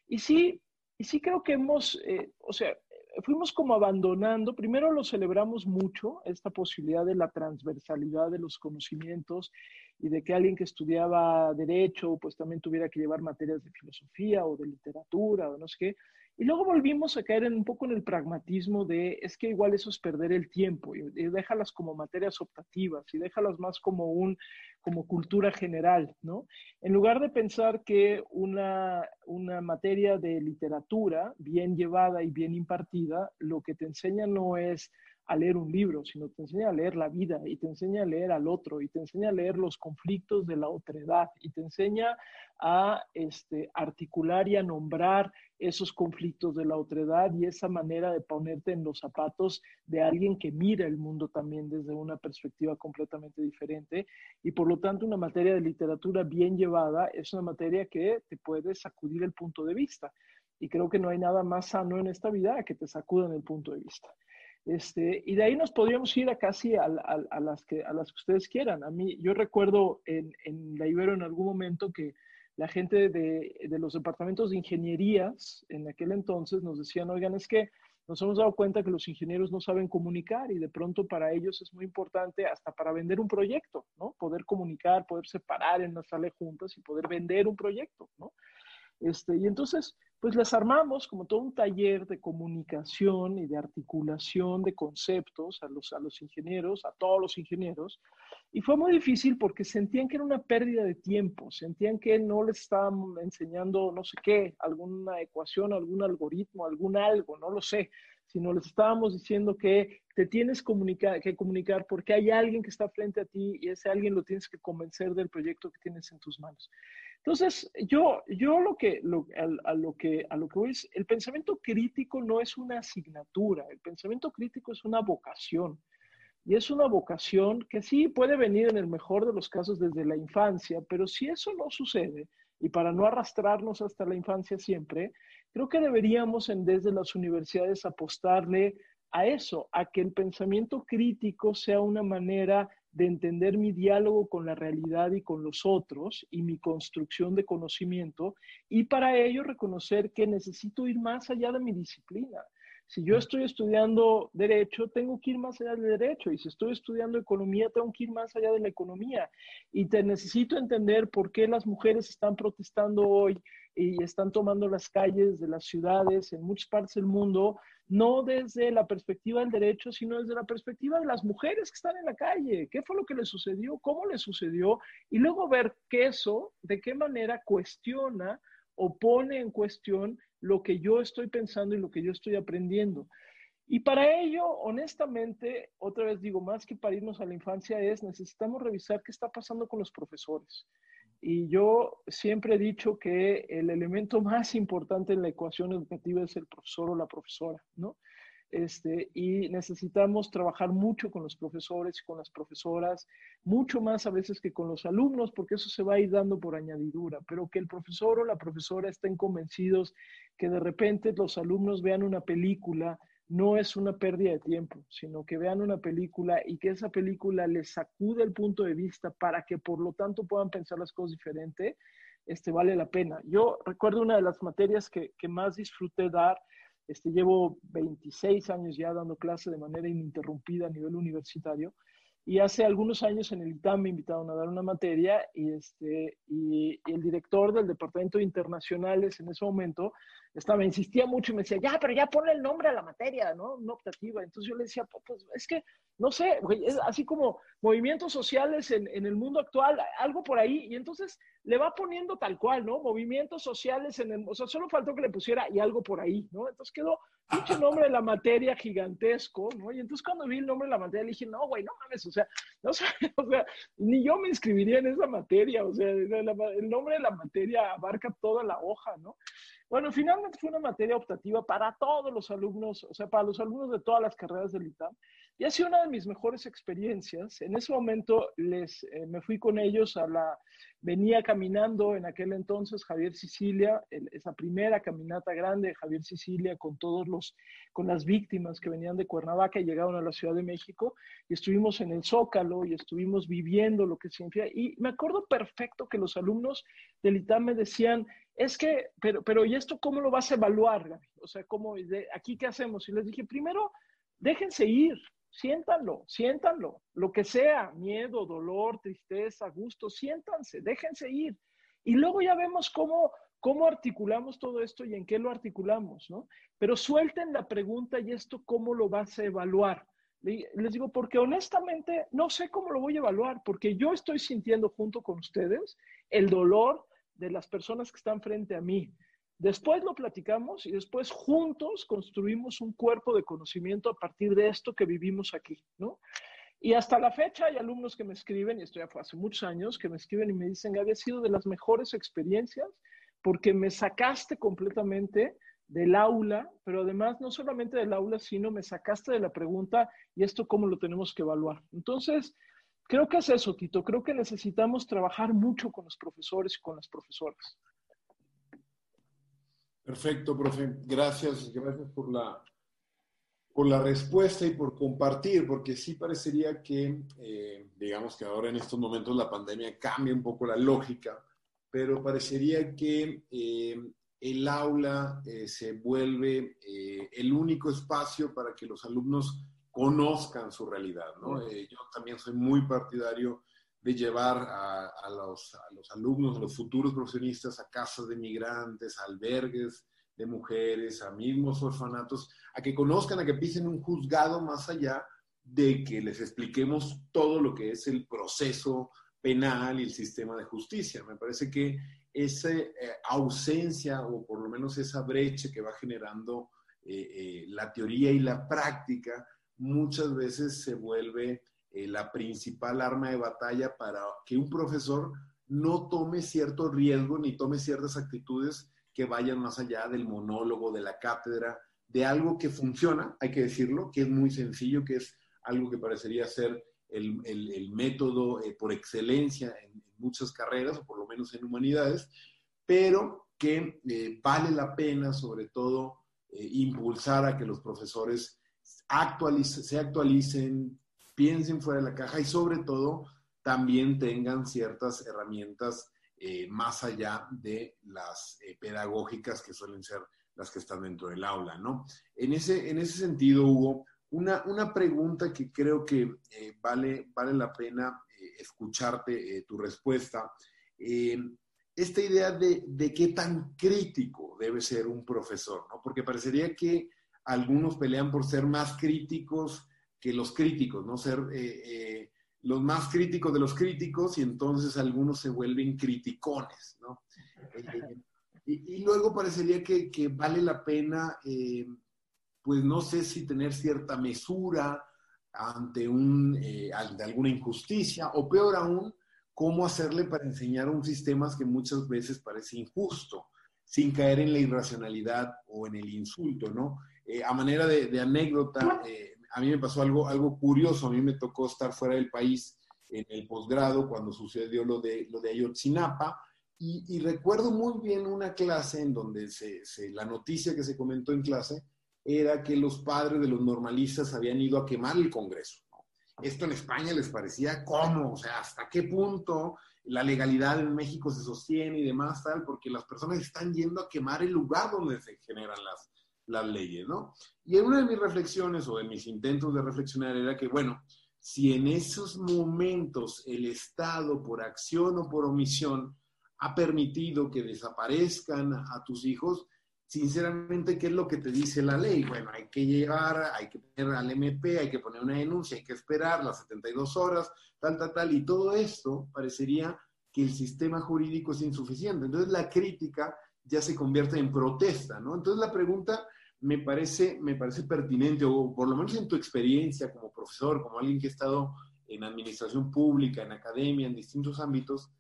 C: Y sí, y sí creo que hemos, eh, o sea, fuimos como abandonando, primero lo celebramos mucho, esta posibilidad de la transversalidad de los conocimientos y de que alguien que estudiaba derecho pues también tuviera que llevar materias de filosofía o de literatura o no sé qué. Y luego volvimos a caer en un poco en el pragmatismo de es que igual eso es perder el tiempo y, déjalas como materias optativas y déjalas más como un como cultura general, ¿no? En lugar de pensar que una, una materia de literatura bien llevada y bien impartida, lo que te enseña no es a leer un libro, sino te enseña a leer la vida y te enseña a leer al otro y te enseña a leer los conflictos de la otredad y te enseña a este, articular y a nombrar esos conflictos de la otredad y esa manera de ponerte en los zapatos de alguien que mira el mundo también desde una perspectiva completamente diferente y por lo tanto una materia de literatura bien llevada es una materia que te puede sacudir el punto de vista y creo que no hay nada más sano en esta vida que te sacudan el punto de vista. Este, y de ahí nos podríamos ir a casi a, las que, a las que ustedes quieran. A mí, yo recuerdo en, en la Ibero en algún momento que la gente de, de, los departamentos de ingenierías en aquel entonces nos decían, oigan, es que nos hemos dado cuenta que los ingenieros no saben comunicar y de pronto para ellos es muy importante hasta para vender un proyecto, ¿no? Poder comunicar, poder separar en una sala juntas y poder vender un proyecto, ¿no? Este, y entonces, pues les armamos como todo un taller de comunicación y de articulación de conceptos a los, a los ingenieros, a todos los ingenieros. Y fue muy difícil porque sentían que era una pérdida de tiempo, sentían que no les estaban enseñando no sé qué, alguna ecuación, algún algoritmo, algún algo, no lo sé, sino les estábamos diciendo que te tienes que comunicar porque hay alguien que está frente a ti y ese alguien lo tienes que convencer del proyecto que tienes en tus manos. Entonces, yo, yo lo que, a, lo que, a lo que voy es, el pensamiento crítico no es una asignatura, el pensamiento crítico es una vocación. Y es una vocación que sí puede venir en el mejor de los casos desde la infancia, pero si eso no sucede, y para no arrastrarnos hasta la infancia siempre, creo que deberíamos en desde las universidades apostarle a eso, a que el pensamiento crítico sea una manera de entender mi diálogo con la realidad y con los otros y mi construcción de conocimiento y para ello reconocer que necesito ir más allá de mi disciplina. Si yo estoy estudiando derecho, tengo que ir más allá del derecho. Y si estoy estudiando economía, tengo que ir más allá de la economía. Y te necesito entender por qué las mujeres están protestando hoy y están tomando las calles de las ciudades en muchas partes del mundo no desde la perspectiva del derecho, sino desde la perspectiva de las mujeres que están en la calle. ¿Qué fue lo que les sucedió? ¿Cómo les sucedió? Y luego ver que eso, de qué manera cuestiona o pone en cuestión lo que yo estoy pensando y lo que yo estoy aprendiendo. Y para ello, honestamente, otra vez digo, más que para irnos a la infancia, es necesitamos revisar qué está pasando con los profesores. Y yo siempre he dicho que el elemento más importante en la ecuación educativa es el profesor o la profesora, ¿no? Este, y necesitamos trabajar mucho con los profesores y con las profesoras, mucho más a veces que con los alumnos, porque eso se va a ir dando por añadidura, pero que el profesor o la profesora estén convencidos que de repente los alumnos vean una película no es una pérdida de tiempo, sino que vean una película y que esa película les sacude el punto de vista para que por lo tanto puedan pensar las cosas diferente, este, vale la pena. Yo recuerdo una de las materias que, que más disfruté dar, este, llevo 26 años ya dando clase de manera ininterrumpida a nivel universitario, y hace algunos años en el ITAM me invitaron a dar una materia y, este, y, el director del Departamento de Internacionales en ese momento estaba, insistía mucho y me decía, ya, pero ya ponle el nombre a la materia, ¿no? No optativa. Entonces yo le decía, pues es que, no sé, es así como movimientos sociales en, en, el mundo actual, algo por ahí. Y entonces le va poniendo tal cual, ¿no? Movimientos sociales en el, o sea, solo faltó que le pusiera y algo por ahí, ¿no? Entonces quedó mucho nombre de la materia gigantesco, ¿no? Y entonces cuando vi el nombre de la materia le dije, no, güey, no mames, o sea, no sé, o sea, ni yo me inscribiría en esa materia, o sea, el nombre de la materia abarca toda la hoja, ¿no? Bueno, finalmente fue una materia optativa para todos los alumnos, o sea, para los alumnos de todas las carreras del ITAM. Y ha sido una de mis mejores experiencias. En ese momento les, eh, me fui con ellos a la, venía caminando en aquel entonces Javier Sicilia, esa primera caminata grande de Javier Sicilia con todos los, con las víctimas que venían de Cuernavaca y llegaron a la Ciudad de México y estuvimos en el Zócalo y estuvimos viviendo lo que significa. Y me acuerdo perfecto que los alumnos del ITAM me decían, es que, pero, pero ¿y esto cómo lo vas a evaluar, O sea, ¿cómo, de, aquí qué hacemos? Y les dije, primero, déjense ir, siéntanlo, siéntanlo, lo que sea, miedo, dolor, tristeza, gusto, siéntanse, déjense ir. Y luego ya vemos cómo, cómo articulamos todo esto y en qué lo articulamos, ¿no? Pero suelten la pregunta y esto cómo lo vas a evaluar. Les digo, porque honestamente no sé cómo lo voy a evaluar, porque yo estoy sintiendo junto con ustedes el dolor de las personas que están frente a mí. Después lo platicamos y después juntos construimos un cuerpo de conocimiento a partir de esto que vivimos aquí, ¿no? Y hasta la fecha hay alumnos que me escriben, y esto ya fue hace muchos años, que me escriben y me dicen, había sido de las mejores experiencias porque me sacaste completamente del aula, pero además no solamente del aula, sino me sacaste de la pregunta, ¿y esto cómo lo tenemos que evaluar? Entonces, creo que es eso, Tito. Creo que necesitamos trabajar mucho con los profesores y con las profesoras.
A: Perfecto, profe. Gracias, gracias por la, por la respuesta y por compartir, porque sí parecería que, eh, digamos que ahora en estos momentos la pandemia cambia un poco la lógica, pero parecería que eh, el aula eh, se vuelve el único espacio para que los alumnos conozcan su realidad. ¿no? yo también soy muy partidario de llevar a, los, alumnos, a los futuros profesionistas a casas de migrantes, a albergues de mujeres, a mismos orfanatos, a que conozcan, a que pisen un juzgado más allá de que les expliquemos todo lo que es el proceso penal y el sistema de justicia. Me parece que esa eh, ausencia o por lo menos esa brecha que va generando eh, eh, la teoría y la práctica muchas veces se vuelve eh, la principal arma de batalla para que un profesor no tome cierto riesgo ni tome ciertas actitudes que vayan más allá del monólogo, de la cátedra, de algo que funciona, hay que decirlo, que es muy sencillo, que es algo que parecería ser el, método eh, por excelencia en, muchas carreras, o por lo menos en humanidades, pero que eh, vale la pena, sobre todo, impulsar a que los profesores se actualicen, piensen fuera de la caja y sobre todo también tengan ciertas herramientas eh, más allá de las eh, pedagógicas que suelen ser las que están dentro del aula, ¿no? En ese, en ese sentido, Hugo, una, una pregunta que creo que eh, vale, vale la pena escucharte tu respuesta. esta idea de, de, qué tan crítico debe ser un profesor, ¿no? Porque parecería que algunos pelean por ser más críticos que los críticos, ¿no? Ser eh, eh, los más críticos de los críticos y entonces algunos se vuelven criticones, ¿no? Eh, y, luego parecería que, vale la pena, pues no sé si tener cierta mesura ante, un, ante alguna injusticia o peor aún, cómo hacerle para enseñar un sistema que muchas veces parece injusto, sin caer en la irracionalidad o en el insulto, ¿no? A manera de, anécdota, a mí me pasó algo, algo curioso, a mí me tocó estar fuera del país en el posgrado cuando sucedió lo de, lo de Ayotzinapa, y, recuerdo muy bien una clase en donde la noticia que se comentó en clase era que los padres de los normalistas habían ido a quemar el Congreso. Esto en España les parecía cómo, o sea, hasta qué punto la legalidad en México se sostiene y demás, tal, porque las personas están yendo a quemar el lugar donde se generan las, las leyes, ¿no? Y en una de mis reflexiones o de mis intentos de reflexionar era que, bueno, si en esos momentos el Estado, por acción o por omisión, ha permitido que desaparezcan a tus hijos, sinceramente, ¿qué es lo que te dice la ley? Bueno, hay que llevar, hay que poner al MP, hay que poner una denuncia, hay que esperar las 72 horas, tal, tal, tal, y todo esto parecería que el sistema jurídico es insuficiente. Entonces la crítica ya se convierte en protesta, ¿no? Entonces la pregunta me parece, me parece pertinente, o por lo menos en tu experiencia como profesor, como alguien que ha estado en administración pública, en academia, en distintos ámbitos,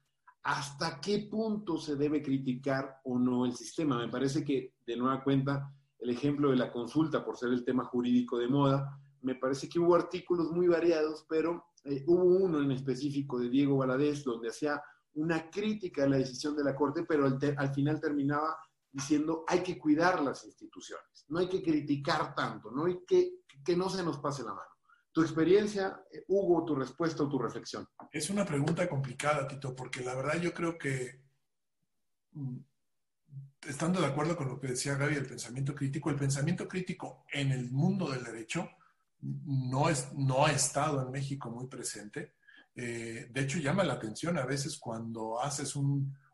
A: ¿hasta qué punto se debe criticar o no el sistema? Me parece que, de nueva cuenta, el ejemplo de la consulta, por ser el tema jurídico de moda, me parece que hubo artículos muy variados, pero eh, hubo uno en específico de Diego Valadez donde hacía una crítica a la decisión de la Corte, pero al, final terminaba diciendo hay que cuidar las instituciones, no hay que criticar tanto, no hay que que no se nos pase la mano. Tu experiencia, eh, Hugo, tu respuesta o tu reflexión.
D: Es una pregunta complicada, Tito, porque la verdad yo creo que, mm, estando de acuerdo con lo que decía Gaby, el pensamiento crítico, el pensamiento crítico en el mundo del derecho no, es, no ha estado en México muy presente. Eh, de hecho, llama la atención a veces cuando haces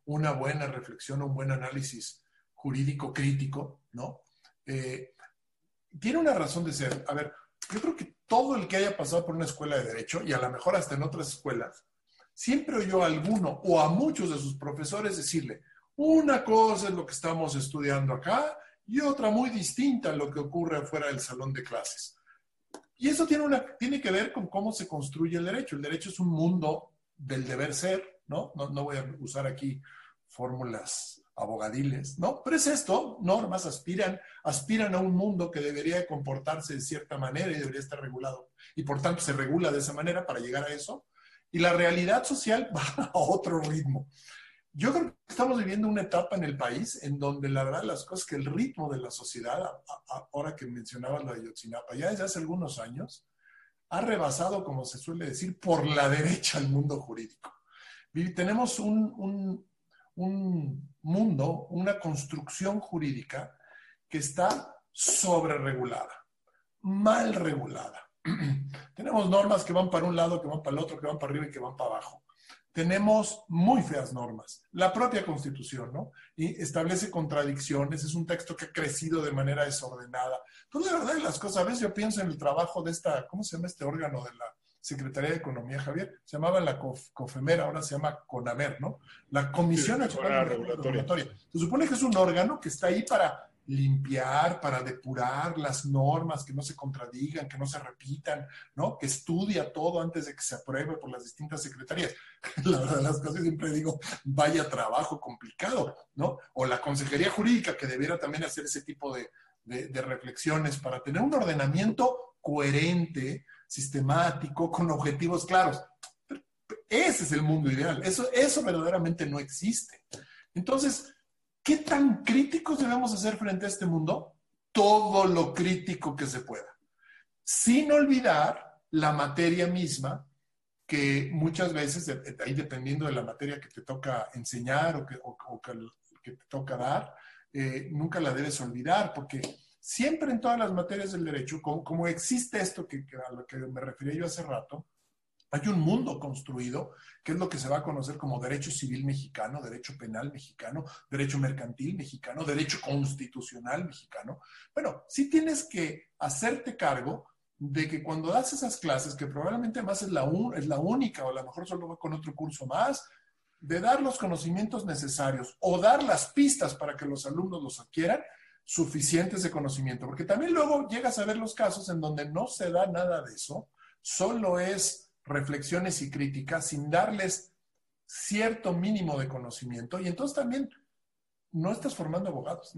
D: una buena reflexión, un buen análisis jurídico crítico, ¿no? Eh, tiene una razón de ser. A ver, yo creo que todo el que haya pasado por una escuela de derecho, y a lo mejor hasta en otras escuelas, siempre oyó a alguno o a muchos de sus profesores decirle, una cosa es lo que estamos estudiando acá y otra muy distinta a lo que ocurre afuera del salón de clases. Y eso tiene, una, tiene que ver con cómo se construye el derecho. El derecho es un mundo del deber ser, ¿no? No, no voy a usar aquí fórmulas abogadiles, ¿no? Pero es esto, normas aspiran, aspiran a un mundo que debería comportarse de cierta manera y debería estar regulado. Y por tanto se regula de esa manera para llegar a eso. Y la realidad social va a otro ritmo. Yo creo que estamos viviendo una etapa en el país en donde la verdad las cosas que el ritmo de la sociedad, ahora que mencionabas la de Yotzinapa, ya desde hace algunos años, ha rebasado, como se suele decir, por la derecha al mundo jurídico. Tenemos un un mundo, una construcción jurídica que está sobreregulada, mal regulada. Tenemos normas que van para un lado, que van para el otro, que van para arriba y que van para abajo. Tenemos muy feas normas. La propia Constitución, ¿no? Y establece contradicciones, es un texto que ha crecido de manera desordenada. Entonces, la verdad las cosas, a veces yo pienso en el trabajo de esta, ¿cómo se llama este órgano de la Secretaría de Economía, Javier, se llamaba la COFEMER, ahora se llama CONAVER, ¿no? La Comisión Nacional Regulatoria. Se supone que es un órgano que está ahí para limpiar, para depurar las normas, que no se contradigan, que no se repitan, ¿no? Que estudia todo antes de que se apruebe por las distintas secretarías. La verdad, las cosas siempre digo, vaya trabajo complicado, ¿no? O la Consejería Jurídica, que debiera también hacer ese tipo de, de reflexiones para tener un ordenamiento coherente, sistemático, con objetivos claros. Ese es el mundo ideal. Eso, eso verdaderamente no existe. Entonces, ¿qué tan críticos debemos hacer frente a este mundo? Todo lo crítico que se pueda. Sin olvidar la materia misma, que muchas veces, ahí dependiendo de la materia que te toca enseñar o que, te toca dar, eh, nunca la debes olvidar, porque siempre en todas las materias del derecho, como, existe esto que, a lo que me refería yo hace rato, hay un mundo construido, que es lo que se va a conocer como derecho civil mexicano, derecho penal mexicano, derecho mercantil mexicano, derecho constitucional mexicano. Bueno, sí tienes que hacerte cargo de que cuando das esas clases, que probablemente más es la, es la única o a lo mejor solo va con otro curso más, de dar los conocimientos necesarios o dar las pistas para que los alumnos los adquieran, suficientes de conocimiento, porque también luego llegas a ver los casos en donde no se da nada de eso, solo es reflexiones y críticas sin darles cierto mínimo de conocimiento y entonces también no estás formando abogados.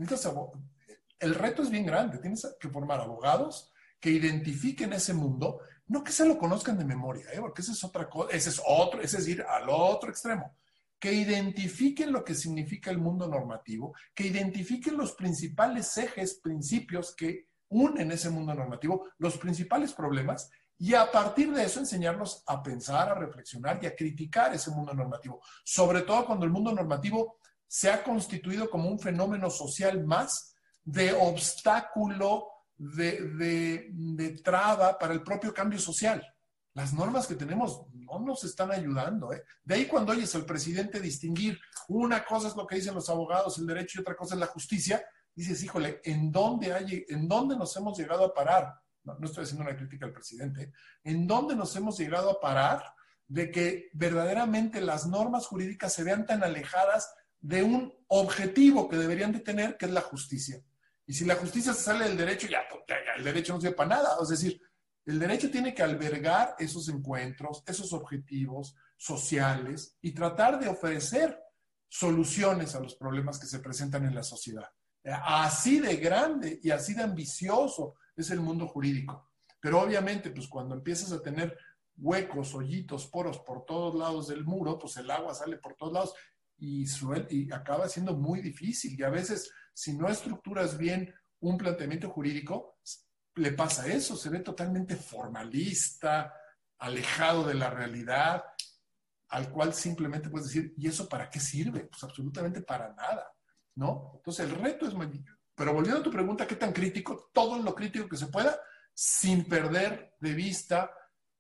D: el reto es bien grande, tienes que formar abogados que identifiquen ese mundo, no que se lo conozcan de memoria, ¿eh? porque esa es otra cosa, ese es otro, ese es ir al otro extremo que identifiquen lo que significa el mundo normativo, que identifiquen los principales ejes, principios que unen ese mundo normativo, los principales problemas, y a partir de eso enseñarlos a pensar, a reflexionar y a criticar ese mundo normativo, sobre todo cuando el mundo normativo se ha constituido como un fenómeno social más de obstáculo, de, de traba para el propio cambio social las normas que tenemos no nos están ayudando. ¿eh? De ahí cuando oyes al presidente distinguir una cosa es lo que dicen los abogados, el derecho, y otra cosa es la justicia, dices, híjole, ¿en dónde, hay, en dónde nos hemos llegado a parar? No, estoy haciendo una crítica al presidente. ¿eh? ¿En dónde nos hemos llegado a parar de que verdaderamente las normas jurídicas se vean tan alejadas de un objetivo que deberían de tener, que es la justicia? Y si la justicia se sale del derecho, ya, ya el derecho no sirve para nada. Es decir, el derecho tiene que albergar esos encuentros, esos objetivos sociales y tratar de ofrecer soluciones a los problemas que se presentan en la sociedad. Así de grande y así de ambicioso es el mundo jurídico. Pero obviamente, pues cuando empiezas a tener huecos, hoyitos, poros por todos lados del muro, pues el agua sale por todos lados y, y acaba siendo muy difícil. Y a veces, si no estructuras bien un planteamiento jurídico, le pasa eso, se ve totalmente formalista, alejado de la realidad, al cual simplemente puedes decir, ¿y eso para qué sirve? Pues absolutamente para nada, ¿no? Entonces el reto es, pero volviendo a tu pregunta, ¿qué tan crítico? Todo lo crítico que se pueda, sin perder de vista,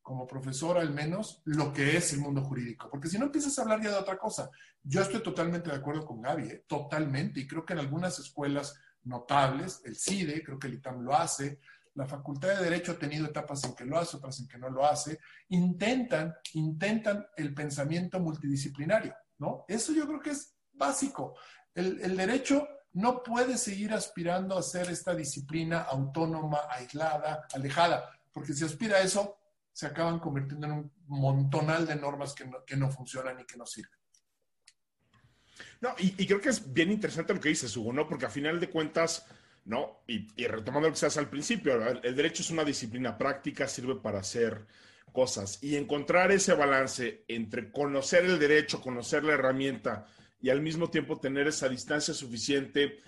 D: como profesor al menos, lo que es el mundo jurídico. Porque si no empiezas a hablar ya de otra cosa. Yo estoy totalmente de acuerdo con Gaby, ¿eh? totalmente, y creo que en algunas escuelas notables, el CIDE, creo que el ITAM lo hace, la Facultad de Derecho ha tenido etapas en que lo hace, otras en que no lo hace, intentan, intentan el pensamiento multidisciplinario, ¿no? Eso yo creo que es básico. El, el derecho no puede seguir aspirando a ser esta disciplina autónoma, aislada, alejada, porque si aspira a eso, se acaban convirtiendo en un montonal de normas que no, que no funcionan y que no sirven.
B: No, y, y, creo que es bien interesante lo que dices, Hugo, ¿no? Porque a final de cuentas, ¿no? Y, retomando lo que se al principio, el derecho es una disciplina práctica, sirve para hacer cosas y encontrar ese balance entre conocer el derecho, conocer la herramienta y al mismo tiempo tener esa distancia suficiente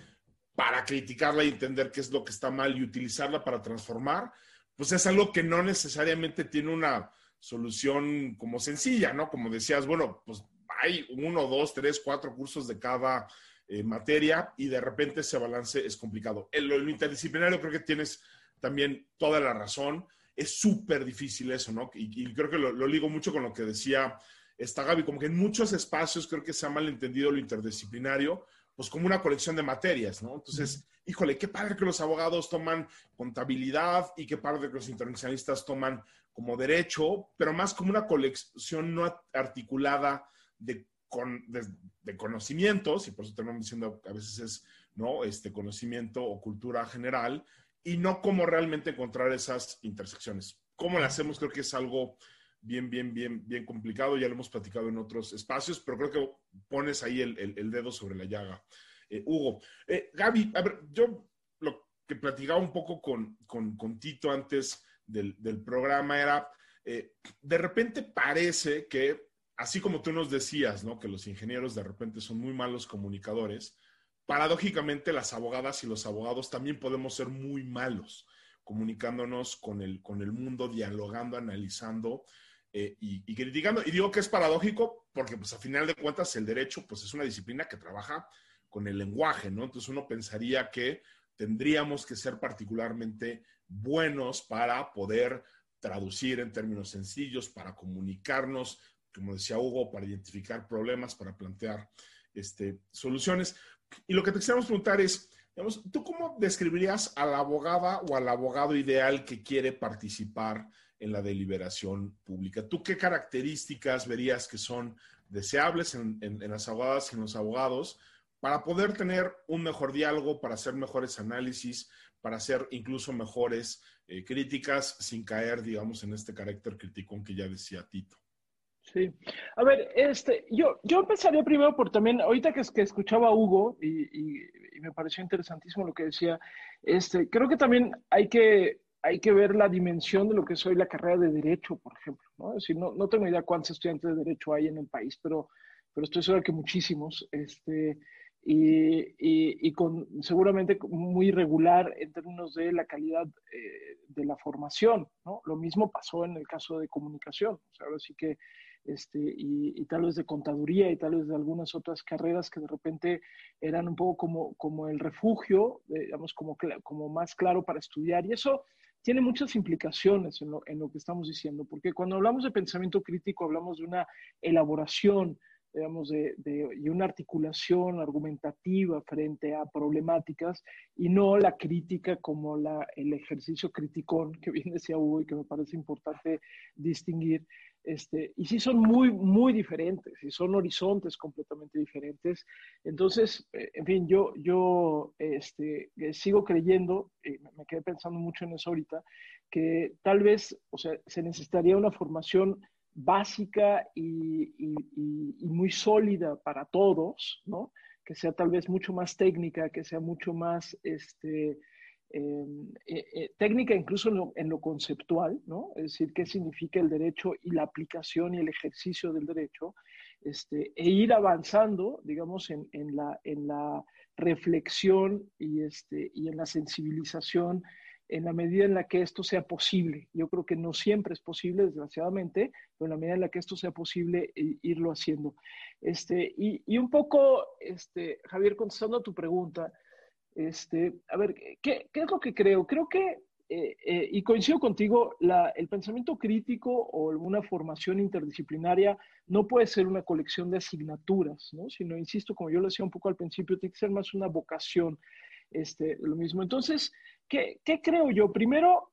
B: para criticarla y entender qué es lo que está mal y utilizarla para transformar, pues es algo que no necesariamente tiene una solución como sencilla, ¿no? Como decías, bueno, pues hay uno, dos, tres, cuatro cursos de cada eh, materia y de repente ese balance es complicado. En lo, interdisciplinario creo que tienes también toda la razón. Es súper difícil eso, ¿no? Y, creo que lo, lo, ligo mucho con lo que decía esta Gaby, como que en muchos espacios creo que se ha malentendido lo interdisciplinario, pues como una colección de materias, ¿no? Entonces, híjole, qué padre que los abogados toman contabilidad y qué padre que los internacionalistas toman como derecho, pero más como una colección no articulada de con, de, conocimientos, y por eso terminamos diciendo que a veces es ¿no? este conocimiento o cultura general, y no cómo realmente encontrar esas intersecciones. ¿Cómo lo hacemos? Creo que es algo bien, bien, bien, bien complicado, ya lo hemos platicado en otros espacios, pero creo que pones ahí el, el, dedo sobre la llaga. Eh, Hugo, eh, Gaby, a ver, yo lo que platicaba un poco con, con, con Tito antes del, del programa era, eh, de repente parece que así como tú nos decías, ¿no? Que los ingenieros de repente son muy malos comunicadores, paradójicamente las abogadas y los abogados también podemos ser muy malos comunicándonos con el, con el mundo, dialogando, analizando eh, y, criticando. Y digo que es paradójico porque, pues, a final de cuentas, el derecho, pues, es una disciplina que trabaja con el lenguaje, ¿no? Entonces uno pensaría que tendríamos que ser particularmente buenos para poder traducir en términos sencillos, para comunicarnos como decía Hugo, para identificar problemas, para plantear este, soluciones. Y lo que te quisiéramos preguntar es, digamos, ¿tú cómo describirías a la abogada o al abogado ideal que quiere participar en la deliberación pública? ¿Tú qué características verías que son deseables en, las abogadas y en los abogados para poder tener un mejor diálogo, para hacer mejores análisis, para hacer incluso mejores eh, críticas sin caer, digamos, en este carácter criticón que ya decía Tito?
C: Sí. A ver, este, yo, yo empezaría primero por también, ahorita que, que escuchaba a Hugo y, me pareció interesantísimo lo que decía, este, creo que también hay que, hay que ver la dimensión de lo que es hoy la carrera de Derecho, por ejemplo. ¿no? Es decir, no, no tengo idea cuántos estudiantes de Derecho hay en el país, pero, pero estoy seguro que muchísimos. Este, y, y, con seguramente muy irregular en términos de la calidad eh, de la formación. ¿no? Lo mismo pasó en el caso de comunicación. O que este, y, tal vez de contaduría y tal vez de algunas otras carreras que de repente eran un poco como, como el refugio, digamos, como, como más claro para estudiar. Y eso tiene muchas implicaciones en lo, en lo que estamos diciendo, porque cuando hablamos de pensamiento crítico hablamos de una elaboración, digamos, de, de, y una articulación argumentativa frente a problemáticas y no la crítica como la, el ejercicio criticón que bien decía Hugo y que me parece importante distinguir, este, y sí son muy, muy diferentes, y son horizontes completamente diferentes. Entonces, eh, en fin, yo, yo este, eh, sigo creyendo, y me quedé pensando mucho en eso ahorita, que tal vez, o sea, se necesitaría una formación básica y, y, muy sólida para todos, ¿no? Que sea tal vez mucho más técnica, que sea mucho más, este, eh, eh, técnica incluso en lo, conceptual, ¿no? Es decir, qué significa el derecho y la aplicación y el ejercicio del derecho, este, e ir avanzando, digamos, en, en, la, en la reflexión y, este, y en la sensibilización en la medida en la que esto sea posible. Yo creo que no siempre es posible, desgraciadamente, pero en la medida en la que esto sea posible, irlo haciendo. Este, y, y, un poco, este, Javier, contestando a tu pregunta, este, a ver, ¿qué, es lo que creo? Creo que, eh, eh, y coincido contigo, el pensamiento crítico o alguna formación interdisciplinaria no puede ser una colección de asignaturas, ¿no? sino, insisto, como yo lo decía un poco al principio, tiene que ser más una vocación este, lo mismo. Entonces, ¿qué, ¿qué, creo yo? Primero,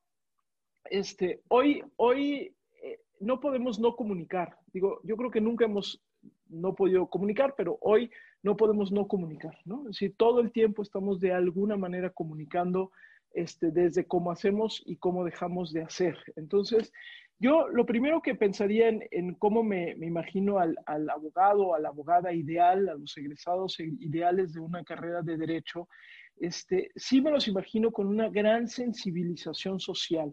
C: este, hoy, hoy eh, no podemos no comunicar. Digo, yo creo que nunca hemos no podido comunicar, pero hoy no podemos no comunicar, ¿no? Es todo el tiempo estamos de alguna manera comunicando este, desde cómo hacemos y cómo dejamos de hacer. Entonces, yo lo primero que pensaría en, cómo me, me imagino al, al, abogado, a la abogada ideal, a los egresados ideales de una carrera de derecho, este, sí me los imagino con una gran sensibilización social.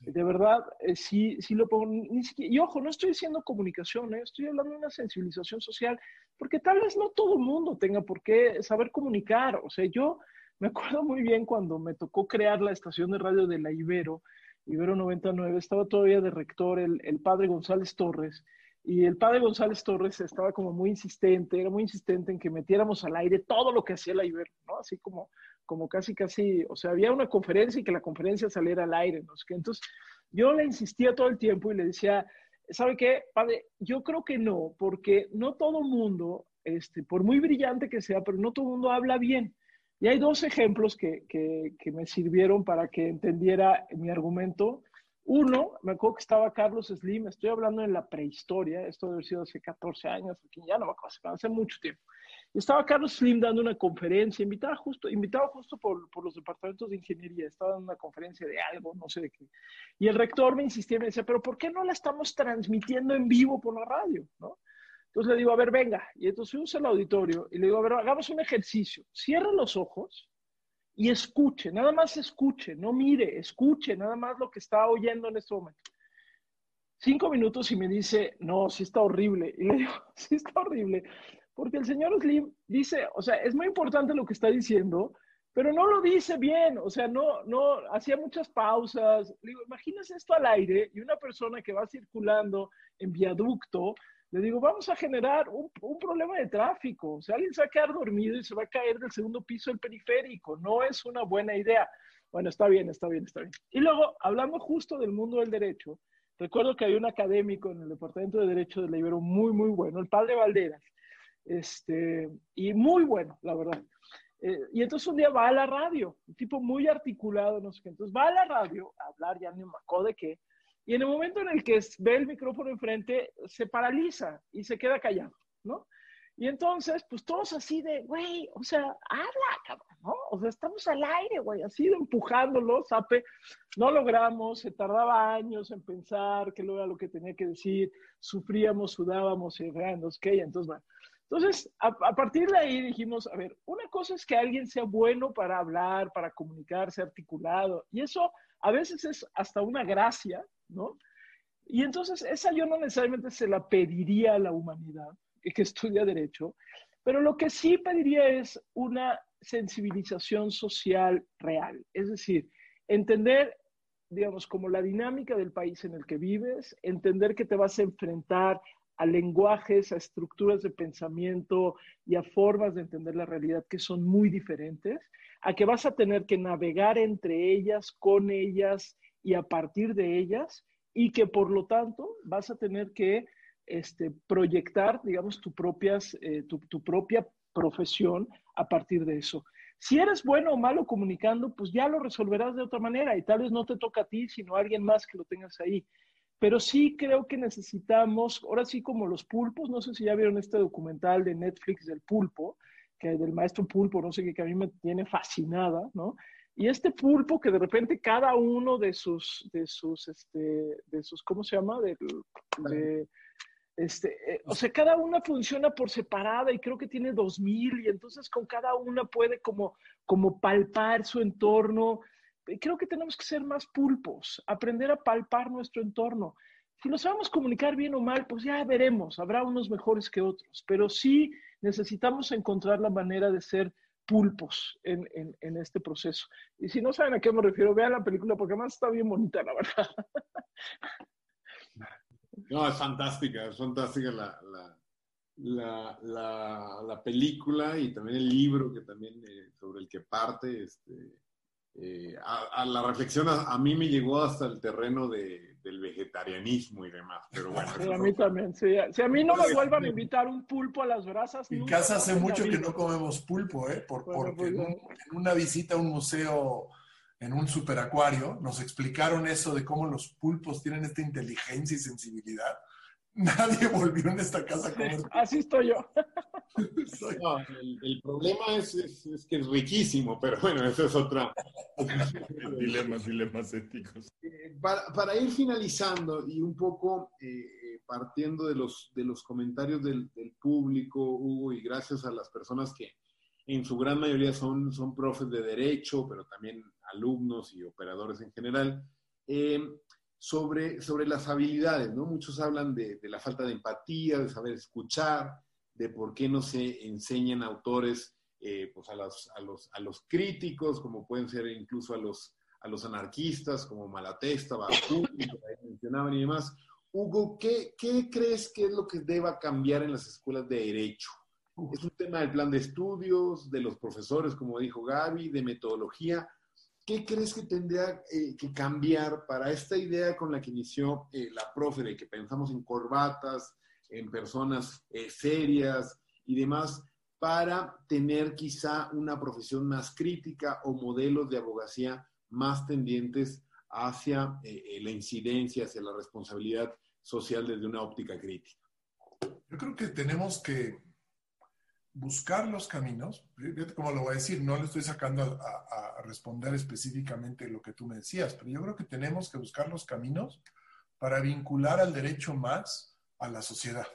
C: De verdad, eh, sí, sí lo pongo. y ojo, no estoy diciendo comunicación, ¿eh? estoy hablando de una sensibilización social, porque tal vez no todo el mundo tenga por qué saber comunicar. O sea, yo me acuerdo muy bien cuando me tocó crear la estación de radio de la Ibero, Ibero 99, estaba todavía de rector el, el padre González Torres, y el padre González Torres estaba como muy insistente, era muy insistente en que metiéramos al aire todo lo que hacía la Ibero, ¿no? Así como, como casi, casi, o sea, había una conferencia y que la conferencia saliera al aire, ¿no? Entonces, yo le insistía todo el tiempo y le decía, ¿sabe qué, padre? Yo creo que no, porque no todo mundo, este, por muy brillante que sea, pero no todo mundo habla bien. Y hay dos ejemplos que, que, que me sirvieron para que entendiera mi argumento uno, me acuerdo que estaba Carlos Slim, estoy hablando en la prehistoria, esto debe haber sido hace 14 años, ya no me acuerdo, hace mucho tiempo. Y estaba Carlos Slim dando una conferencia, invitado justo, invitado justo por, por, los departamentos de ingeniería, estaba dando una conferencia de algo, no sé de qué. Y el rector me insistía, me decía, pero ¿por qué no la estamos transmitiendo en vivo por la radio? ¿no? Entonces le digo, a ver, venga. Y entonces fuimos al auditorio y le digo, a ver, hagamos un ejercicio. Cierra los ojos y escuche, nada más escuche, no mire, escuche nada más lo que está oyendo en este momento. Cinco minutos y me dice, no, sí está horrible. Y le digo, sí está horrible, porque el señor Slim dice, o sea, es muy importante lo que está diciendo, pero no lo dice bien, o sea, no, no, hacía muchas pausas. Le digo, imagínese esto al aire y una persona que va circulando en viaducto le digo, vamos a generar un, problema de tráfico. O sea, alguien se va a quedar dormido y se va a caer del segundo piso del periférico. No es una buena idea. Bueno, está bien, está bien, está bien. Y luego, hablando justo del mundo del derecho, recuerdo que hay un académico en el Departamento de Derecho de la Ibero muy, muy bueno, el padre Valderas. Este, y muy bueno, la verdad. Eh, y entonces un día va a la radio, un tipo muy articulado, no sé qué. Entonces va a la radio a hablar, ya ni me acuerdo de qué, y en el momento en el que ve el micrófono enfrente, se paraliza y se queda callado, ¿no? Y entonces, pues todos así de, güey, o sea, habla, cabrón, ¿no? O sea, estamos al aire, güey, así de empujándolo, sape. No logramos, se tardaba años en pensar qué era lo que tenía que decir, sufríamos, sudábamos, y ok, entonces, bueno. Entonces, a, a, partir de ahí dijimos, a ver, una cosa es que alguien sea bueno para hablar, para comunicarse, articulado, y eso a veces es hasta una gracia, Y entonces esa yo no necesariamente se la pediría a la humanidad que estudia derecho, pero lo que sí pediría es una sensibilización social real, es decir, entender, digamos, como la dinámica del país en el que vives, entender que te vas a enfrentar a lenguajes, a estructuras de pensamiento y a formas de entender la realidad que son muy diferentes, a que vas a tener que navegar entre ellas, con ellas y a partir de ellas, y que por lo tanto vas a tener que este, proyectar, digamos, tu, propias, eh, tu, tu propia profesión a partir de eso. Si eres bueno o malo comunicando, pues ya lo resolverás de otra manera y tal vez no te toca a ti, sino a alguien más que lo tengas ahí. Pero sí creo que necesitamos, ahora sí como los pulpos, no sé si ya vieron este documental de Netflix del pulpo, que del maestro pulpo, no sé qué, que a mí me tiene fascinada, ¿no? Y este pulpo que de repente cada uno de sus, de sus, este, de sus, ¿cómo se llama? De, Este, eh, o sea, cada una funciona por separada y creo que tiene dos mil y entonces con cada una puede como, como palpar su entorno. Creo que tenemos que ser más pulpos, aprender a palpar nuestro entorno. Si lo sabemos comunicar bien o mal, pues ya veremos, habrá unos mejores que otros, pero sí necesitamos encontrar la manera de ser pulpos en, en, este proceso. Y si no saben a qué me refiero, vean la película porque además está bien bonita, la verdad.
A: No, es fantástica, es fantástica la, la, la, la, película y también el libro que también eh, sobre el que parte. Este, eh, a, la reflexión a, mí me llegó hasta el terreno de, del vegetarianismo y demás, pero bueno.
C: Sí, a mí también, sí. Si a mí no me vuelvan a invitar un pulpo a las brasas.
D: En casa hace mucho que no comemos pulpo, ¿eh? Por, porque pues en, una visita a un museo en un superacuario, nos explicaron eso de cómo los pulpos tienen esta inteligencia y sensibilidad. Nadie volvió en esta casa a comer.
C: Así estoy yo.
A: el, problema es, que es riquísimo, pero bueno, eso es otra.
B: dilemas, dilemas éticos.
A: Eh, para, ir finalizando y un poco eh, partiendo de los, de los comentarios del, del, público, Hugo, y gracias a las personas que en su gran mayoría son, son profes de derecho, pero también alumnos y operadores en general, eh, sobre, sobre las habilidades, ¿no? Muchos hablan de, la falta de empatía, de saber escuchar, de por qué no se enseñan autores eh, pues a, los, a, los, a los críticos, como pueden ser incluso a los, a los anarquistas, como Malatesta, Bakunin, que mencionaban y demás. Hugo, ¿qué, ¿qué crees que es lo que deba cambiar en las escuelas de derecho? Es un tema del plan de estudios, de los profesores, como dijo Gaby, de metodología, ¿Qué crees que tendría eh, que cambiar para esta idea con la que inició eh, la profe, de que pensamos en corbatas, en personas eh, serias y demás, para tener quizá una profesión más crítica o modelos de abogacía más tendientes hacia la incidencia, hacia la responsabilidad social desde una óptica crítica?
D: Yo creo que tenemos que buscar los caminos, fíjate cómo lo voy a decir, no le estoy sacando a, responder específicamente lo que tú me decías, pero yo creo que tenemos que buscar los caminos para vincular al derecho más a la sociedad.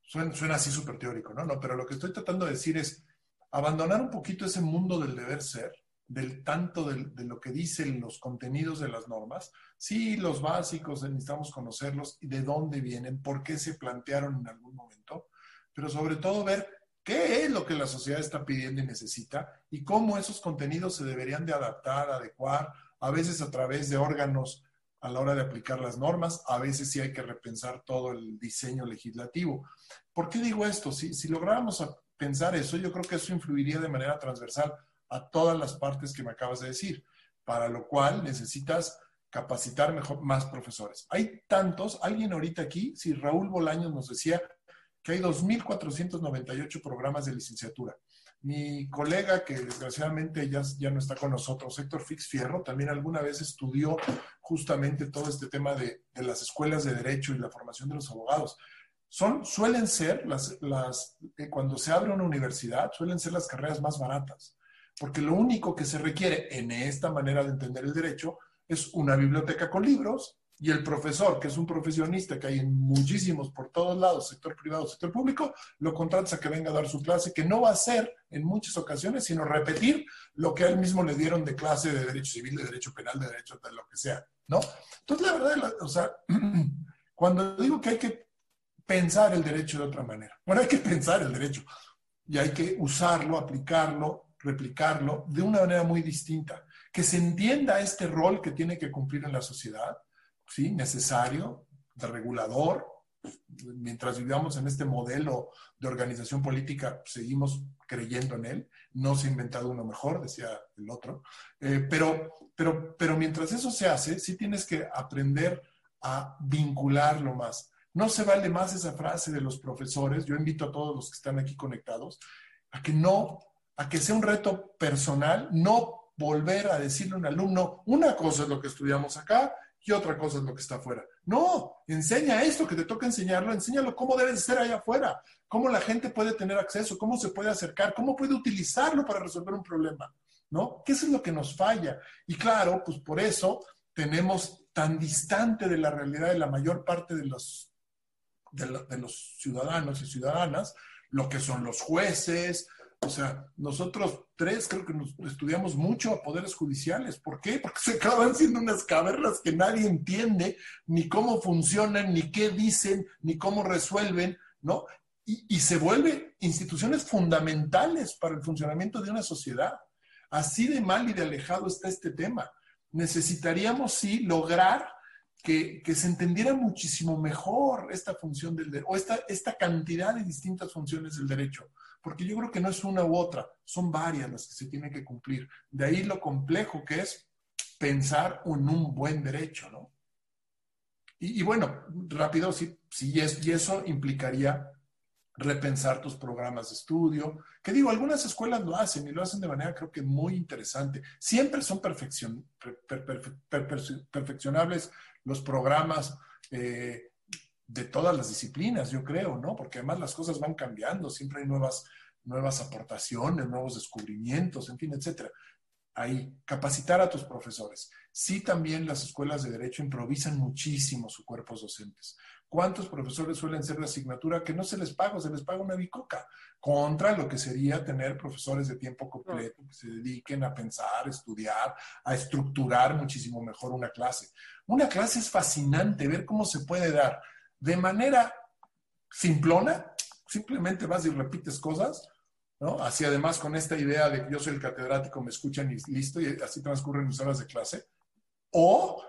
D: Suena, suena así súper teórico, ¿no? ¿no? Pero lo que estoy tratando de decir es abandonar un poquito ese mundo del deber ser, del tanto de, de lo que dicen los contenidos de las normas. Sí, los básicos necesitamos conocerlos y de dónde vienen, por qué se plantearon en algún momento, pero sobre todo ver qué es lo que la sociedad está pidiendo y necesita y cómo esos contenidos se deberían de adaptar, adecuar, a veces a través de órganos a la hora de aplicar las normas, a veces sí hay que repensar todo el diseño legislativo. ¿Por qué digo esto? Si, si lográramos pensar eso, yo creo que eso influiría de manera transversal a todas las partes que me acabas de decir, para lo cual necesitas capacitar mejor, más profesores. Hay tantos, alguien ahorita aquí, si Raúl Bolaños nos decía, que hay 2.498 programas de licenciatura. Mi colega, que desgraciadamente ya, ya no está con nosotros, Héctor Fix Fierro, también alguna vez estudió justamente todo este tema de, de las escuelas de derecho y la formación de los abogados. Son, suelen ser, las, las, eh, cuando se abre una universidad, suelen ser las carreras más baratas, porque lo único que se requiere en esta manera de entender el derecho es una biblioteca con libros y el profesor, que es un profesionista que hay en muchísimos por todos lados, sector privado, sector público, lo contratas a que venga a dar su clase, que no va a ser en muchas ocasiones, sino repetir lo que a él mismo le dieron de clase de derecho civil, de derecho penal, de derecho de lo que sea, ¿no? Entonces, la verdad, o sea, cuando digo que hay que pensar el derecho de otra manera, bueno, hay que pensar el derecho y hay que usarlo, aplicarlo, replicarlo de una manera muy distinta, que se entienda este rol que tiene que cumplir en la sociedad, ¿sí? necesario, de regulador. Mientras vivamos en este modelo de organización política, seguimos creyendo en él. No se ha inventado uno mejor, decía el otro. Eh, pero, pero, pero mientras eso se hace, sí tienes que aprender a vincularlo más. No se vale más esa frase de los profesores. Yo invito a todos los que están aquí conectados a que no, a que sea un reto personal, no volver a decirle a un alumno, una cosa es lo que estudiamos acá y otra cosa es lo que está afuera. No, enseña esto que te toca enseñarlo, enséñalo cómo debe ser allá afuera, cómo la gente puede tener acceso, cómo se puede acercar, cómo puede utilizarlo para resolver un problema, ¿no? ¿Qué es lo que nos falla? Y claro, pues por eso tenemos tan distante de la realidad de la mayor parte de los de, los ciudadanos y ciudadanas, lo que son los jueces. O sea, nosotros tres creo que nos estudiamos mucho a poderes judiciales. ¿Por qué? Porque se acaban siendo unas cavernas que nadie entiende ni cómo funcionan, ni qué dicen, ni cómo resuelven, ¿no? Y, se vuelven instituciones fundamentales para el funcionamiento de una sociedad. Así de mal y de alejado está este tema. Necesitaríamos, sí, lograr que, se entendiera muchísimo mejor esta función del derecho, o esta, esta cantidad de distintas funciones del derecho, porque yo creo que no es una u otra, son varias las que se tienen que cumplir. De ahí lo complejo que es pensar en un buen derecho, ¿no? Y, bueno, rápido, sí, sí, y eso implicaría repensar tus programas de estudio, que digo, algunas escuelas lo hacen y lo hacen de manera creo que muy interesante. Siempre son perfeccion, perfeccionables los programas eh, de todas las disciplinas, yo creo, ¿no? Porque además las cosas van cambiando, siempre hay nuevas, nuevas aportaciones, nuevos descubrimientos, en fin, etcétera. Ahí, capacitar a tus profesores. Sí, también las escuelas de derecho improvisan muchísimo sus cuerpos docentes. ¿Cuántos profesores suelen ser de asignatura que no se les paga, se les paga una bicoca? Contra lo que sería tener profesores de tiempo completo que se dediquen a pensar, estudiar, a estructurar muchísimo mejor una clase. Una clase es fascinante, ver cómo se puede dar de manera simplona, simplemente vas y repites cosas, ¿no? Así además con esta idea de que yo soy el catedrático, me escuchan y listo, y así transcurren mis horas de clase. O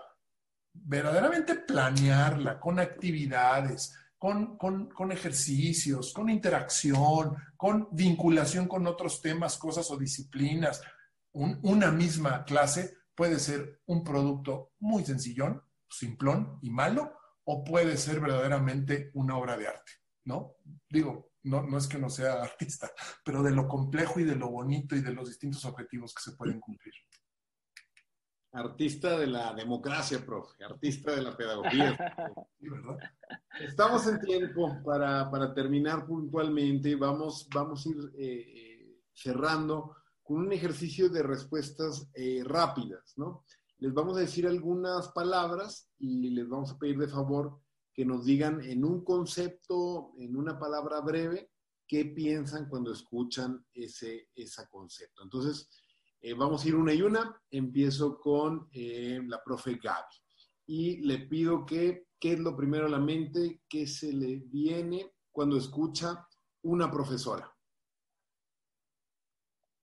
D: verdaderamente planearla con actividades, con, ejercicios, con interacción, con vinculación con otros temas, cosas o disciplinas. una misma clase puede ser un producto muy sencillón, simplón y malo, o puede ser verdaderamente una obra de arte, ¿no? Digo, no, no es que no sea artista, pero de lo complejo y de lo bonito y de los distintos objetivos que se pueden cumplir
A: artista de la democracia, profe, artista de la pedagogía. Estamos en tiempo para, terminar puntualmente. Vamos, vamos a ir eh, eh, cerrando con un ejercicio de respuestas eh, rápidas, ¿no? Les vamos a decir algunas palabras y les vamos a pedir de favor que nos digan en un concepto, en una palabra breve, qué piensan cuando escuchan ese, ese concepto. Entonces, eh, vamos a ir una y una. Empiezo con eh, la profe Gaby. Y le pido que, ¿qué es lo primero a la mente que se le viene cuando escucha una profesora?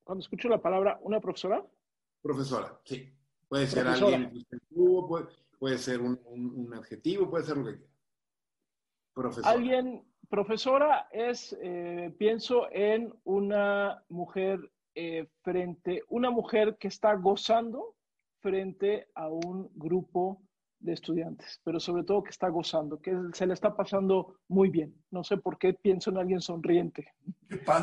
C: Cuando escucho la palabra una profesora.
A: Profesora, sí. Puede ser alguien puede, puede ser un, adjetivo, puede ser lo que quiera.
C: Profesora. Alguien, profesora es, eh, pienso en una mujer eh, frente una mujer que está gozando frente a un grupo de estudiantes, pero sobre todo que está gozando, que se le está pasando muy bien. No sé por qué pienso en alguien sonriente.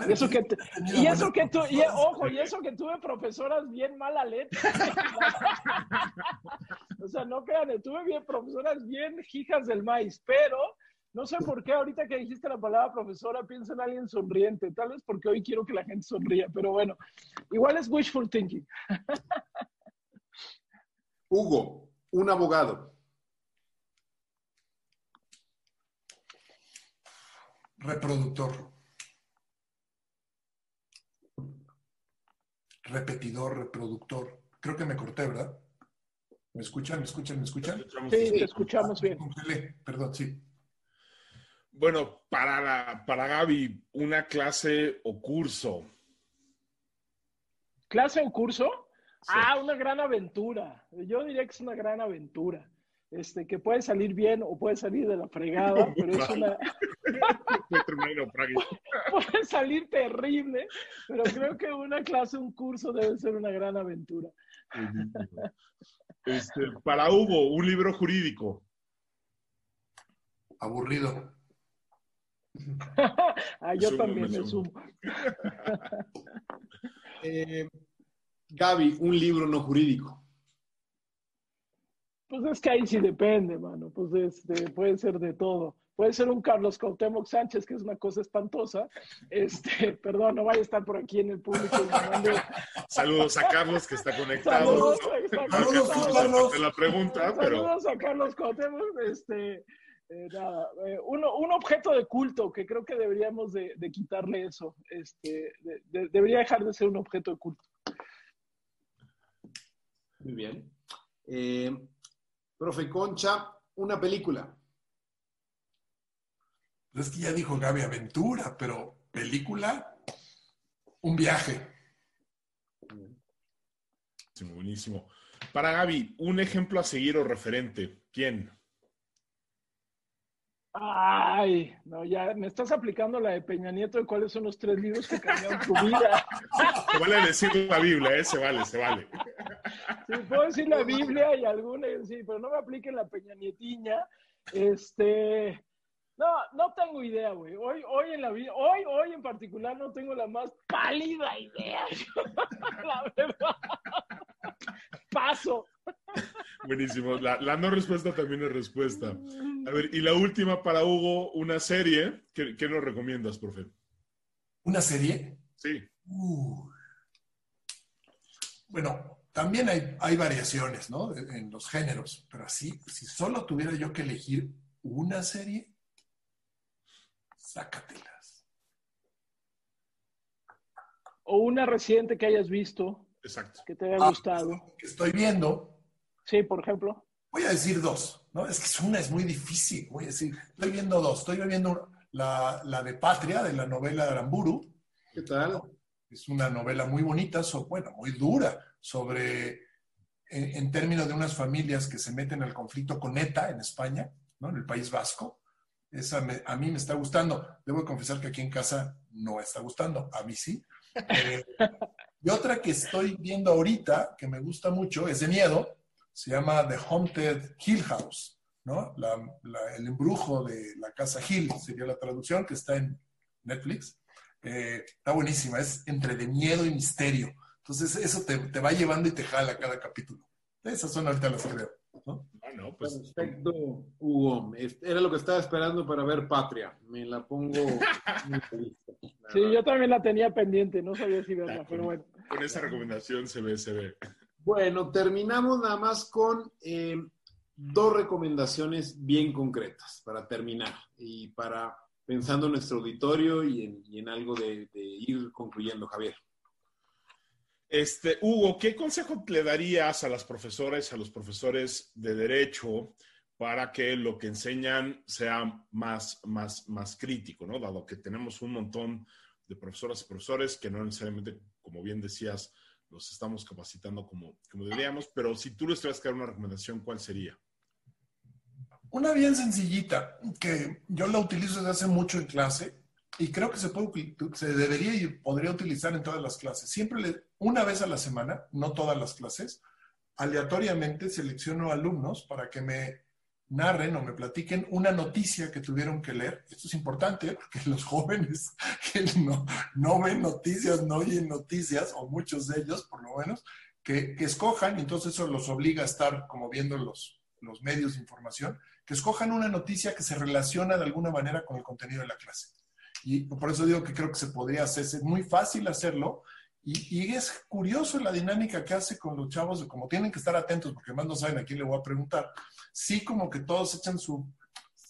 C: y eso que, y eso que tú, y, ojo, y eso que tuve profesoras bien mala letra. o sea, no crean, tuve bien profesoras bien hijas del maíz, pero no sé por qué ahorita que dijiste la palabra profesora pienso en alguien sonriente, tal vez porque hoy quiero que la gente sonría, pero bueno, igual es wishful thinking.
A: Hugo, un abogado.
D: Reproductor. Repetidor, reproductor. Creo que me corté, ¿verdad? ¿Me escuchan? ¿Me escuchan? ¿Me escuchan?
C: Sí, te escuchamos bien.
D: Perdón, sí.
B: Bueno, para, para Gaby, una clase o curso.
C: ¿Clase o curso? Ah, una gran aventura. Yo diría que es una gran aventura. Este, que puede salir bien o puede salir de la fregada, pero es una... puede salir terrible, pero creo que una clase, un curso debe ser una gran aventura.
B: Este, para Hugo, un libro jurídico.
D: Aburrido.
C: ah, yo también me sumo.
A: Eh, Gaby, un libro no jurídico.
C: Pues es que ahí sí depende, mano. Pues este, puede ser de todo. Puede ser un Carlos Cuauhtémoc Sánchez, que es una cosa espantosa. Este, perdón, no vaya a estar por aquí en el público.
B: Saludos a Carlos, que está conectado.
C: Saludos, a Carlos.
B: La pregunta,
C: Saludos a Carlos Cuauhtémoc. Este, Eh, nada, eh, un objeto de culto que creo que deberíamos de, quitarle eso. Este, debería dejar de ser un objeto de culto.
A: Muy bien. Eh, profe Concha, una película.
D: Es que ya dijo Gaby Aventura, pero película, un viaje.
B: Buenísimo. Para Gaby, un ejemplo a seguir o referente. ¿Quién?
C: Ay, no, ya me estás aplicando la de Peña Nieto de cuáles son los tres libros que cambiaron tu vida.
B: Se vale decir la Biblia, ¿eh? Se vale, se vale.
C: Sí, puedo decir la Biblia y alguna, sí, pero no me apliquen la Peña Nietiña. Este, no, no tengo idea, güey. Hoy, hoy en la vida, hoy, hoy en particular no tengo la más pálida idea. la verdad. Paso.
B: Buenísimo. La, no respuesta también es respuesta. A ver, y la última para Hugo, una serie. ¿Qué, nos recomiendas, profe?
D: ¿Una serie?
B: Sí.
D: Bueno, también hay, hay variaciones, ¿no? En los géneros, pero así, si solo tuviera yo que elegir una serie, sácatelas.
C: O una reciente que hayas visto.
B: Exacto.
C: Que te haya ah, gustado.
D: Que estoy viendo.
C: Sí, por ejemplo.
D: Voy a decir dos, ¿no? Es que una es muy difícil. Voy a decir, estoy viendo dos. Estoy viendo la, la de Patria, de la novela de Aramburu.
A: ¿Qué tal?
D: Es una novela muy bonita, bueno, muy dura, sobre, en, términos de unas familias que se meten al conflicto con ETA en España, ¿no? En el País Vasco. Esa a mí me está gustando. Debo confesar que aquí en casa no está gustando. A mí sí. Eh, y otra que estoy viendo ahorita, que me gusta mucho, es de miedo, se llama The Haunted Hill House, ¿no? el embrujo de la casa Hill sería la traducción, que está en Netflix. Eh, está buenísima, es entre de miedo y misterio. Entonces eso te, te, va llevando y te jala cada capítulo. Esas son ahorita las creo. ¿no?
A: Ah, pues, Perfecto, Hugo. Era lo que estaba esperando para ver Patria. Me la pongo
C: Sí, yo también la tenía pendiente, no sabía si verla, pero bueno.
B: Con esa recomendación se ve, se ve.
A: Bueno, terminamos nada más con eh, dos recomendaciones bien concretas para terminar y para pensando en nuestro auditorio y en, algo de, de, ir concluyendo, Javier.
B: Este, Hugo, ¿qué consejo le darías a las profesoras, a los profesores de derecho para que lo que enseñan sea más, más, más crítico, ¿no? Dado que tenemos un montón de profesoras y profesores que no necesariamente, como bien decías, los estamos capacitando como, como deberíamos, pero si tú les tuvieras que dar una recomendación, ¿cuál sería?
D: Una bien sencillita, que yo la utilizo desde hace mucho en clase y creo que se, puede, se debería y podría utilizar en todas las clases. Siempre, una vez a la semana, no todas las clases, aleatoriamente selecciono alumnos para que me narren o me platiquen una noticia que tuvieron que leer. Esto es importante porque los jóvenes que no, ven noticias, no oyen noticias, o muchos de ellos por lo menos, que, que escojan, entonces eso los obliga a estar como viendo los, los medios de información, que escojan una noticia que se relaciona de alguna manera con el contenido de la clase. Y por eso digo que creo que se podría hacer, es muy fácil hacerlo y, y, es curioso la dinámica que hace con los chavos, como tienen que estar atentos, porque además no saben a quién le voy a preguntar. Sí, como que todos echan su,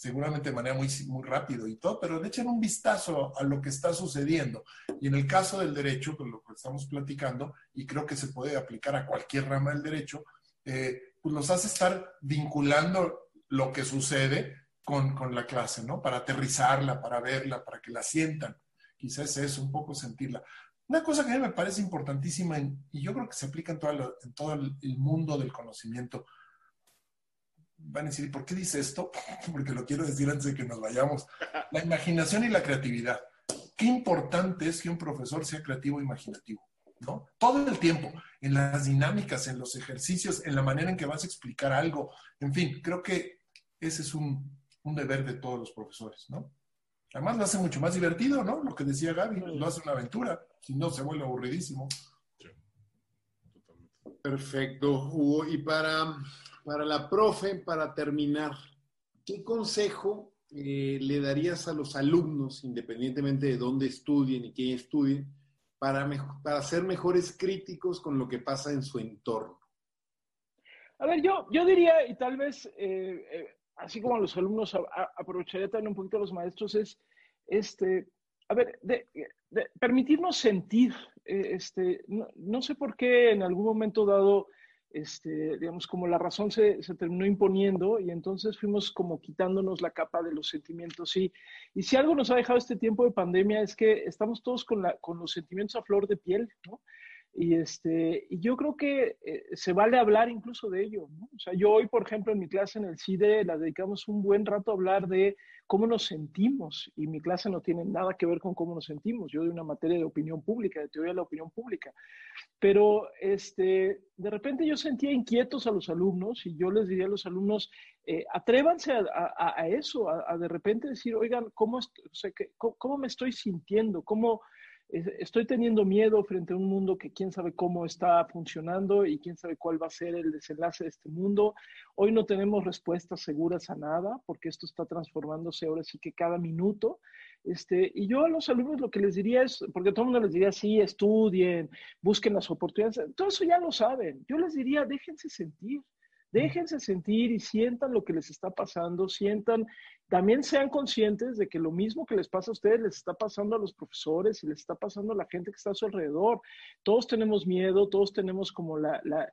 D: seguramente de manera muy, muy rápido y todo, pero le echan un vistazo a lo que está sucediendo. Y en el caso del derecho, con lo que estamos platicando, y creo que se puede aplicar a cualquier rama del derecho, eh, pues los hace estar vinculando lo que sucede con, con, la clase, ¿no? Para aterrizarla, para verla, para que la sientan. Quizás es un poco sentirla. Una cosa que a mí me parece importantísima y yo creo que se aplica en, todo el, mundo del conocimiento. Van a decir, ¿por qué dice esto? Porque lo quiero decir antes de que nos vayamos. La imaginación y la creatividad. Qué importante es que un profesor sea creativo e imaginativo, ¿no? Todo el tiempo, en las dinámicas, en los ejercicios, en la manera en que vas a explicar algo. En fin, creo que ese es un, un deber de todos los profesores, ¿no? Además lo hace mucho más divertido, ¿no? Lo que decía Gaby, lo hace una aventura, si no se vuelve aburridísimo.
A: Perfecto, Hugo. Y para, para la profe, para terminar, ¿qué consejo eh, le darías a los alumnos, independientemente de dónde estudien y quién estudien, para, para ser mejores críticos con lo que pasa en su entorno?
C: A ver, yo, yo diría, y tal vez eh, eh, así como a los alumnos, aprovecharía también un poquito a los maestros, es, este, a ver, de, permitirnos sentir, eh, este, no, sé por qué en algún momento dado, este, digamos, como la razón se, se, terminó imponiendo y entonces fuimos como quitándonos la capa de los sentimientos. Y, y si algo nos ha dejado este tiempo de pandemia es que estamos todos con, la, con los sentimientos a flor de piel, ¿no? Y, este, y yo creo que eh, se vale hablar incluso de ello. ¿no? O sea, yo hoy, por ejemplo, en mi clase en el CIDE la dedicamos un buen rato a hablar de cómo nos sentimos y mi clase no tiene nada que ver con cómo nos sentimos. Yo doy una materia de opinión pública, de teoría de la opinión pública. Pero este, de repente yo sentía inquietos a los alumnos y yo les diría a los alumnos, eh, atrévanse a, eso, a, de repente decir, oigan, ¿cómo, ¿cómo, ¿cómo me estoy sintiendo? ¿Cómo estoy teniendo miedo frente a un mundo que quién sabe cómo está funcionando y quién sabe cuál va a ser el desenlace de este mundo. Hoy no tenemos respuestas seguras a nada porque esto está transformándose ahora sí que cada minuto. Este, y yo a los alumnos lo que les diría es, porque todo el mundo les diría, sí, estudien, busquen las oportunidades, todo eso ya lo saben. Yo les diría, déjense sentir. Déjense sentir y sientan lo que les está pasando, sientan, también sean conscientes de que lo mismo que les pasa a ustedes les está pasando a los profesores y les está pasando a la gente que está a su alrededor. Todos tenemos miedo, todos tenemos como la, la,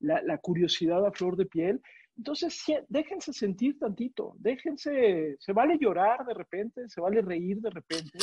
C: la, curiosidad a flor de piel. Entonces, déjense sentir tantito, déjense, se vale llorar de repente, se vale reír de repente,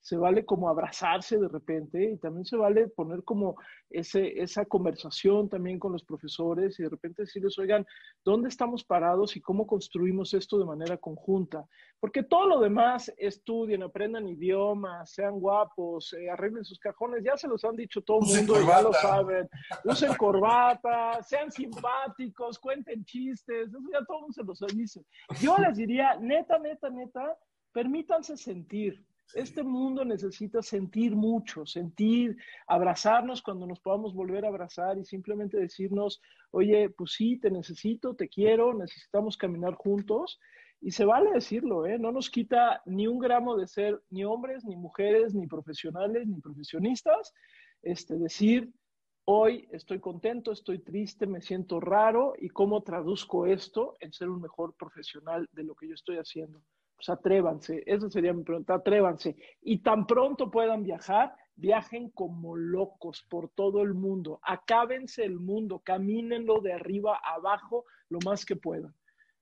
C: se vale como abrazarse de repente y también se vale poner como ese, esa conversación también con los profesores y de repente decirles, oigan, ¿dónde estamos parados y cómo construimos esto de manera conjunta? Porque todo lo demás, estudien, aprendan idiomas, sean guapos, eh, arreglen sus cajones, ya se los han dicho todo el mundo, ya lo saben, usen corbata, sean simpáticos, cuenten chistes, eso ya todo el mundo se los dice. Yo les diría, neta, neta, neta, permítanse sentir, este mundo necesita sentir mucho, sentir, abrazarnos cuando nos podamos volver a abrazar y simplemente decirnos, oye, pues sí, te necesito, te quiero, necesitamos caminar juntos. Y se vale decirlo, ¿eh? No nos quita ni un gramo de ser ni hombres, ni mujeres, ni profesionales, ni profesionistas. Este, decir, hoy estoy contento, estoy triste, me siento raro y cómo traduzco esto en ser un mejor profesional de lo que yo estoy haciendo pues atrévanse, esa sería mi pregunta, atrévanse. Y tan pronto puedan viajar, viajen como locos por todo el mundo, acábense el mundo, camínenlo de arriba a abajo lo más que puedan.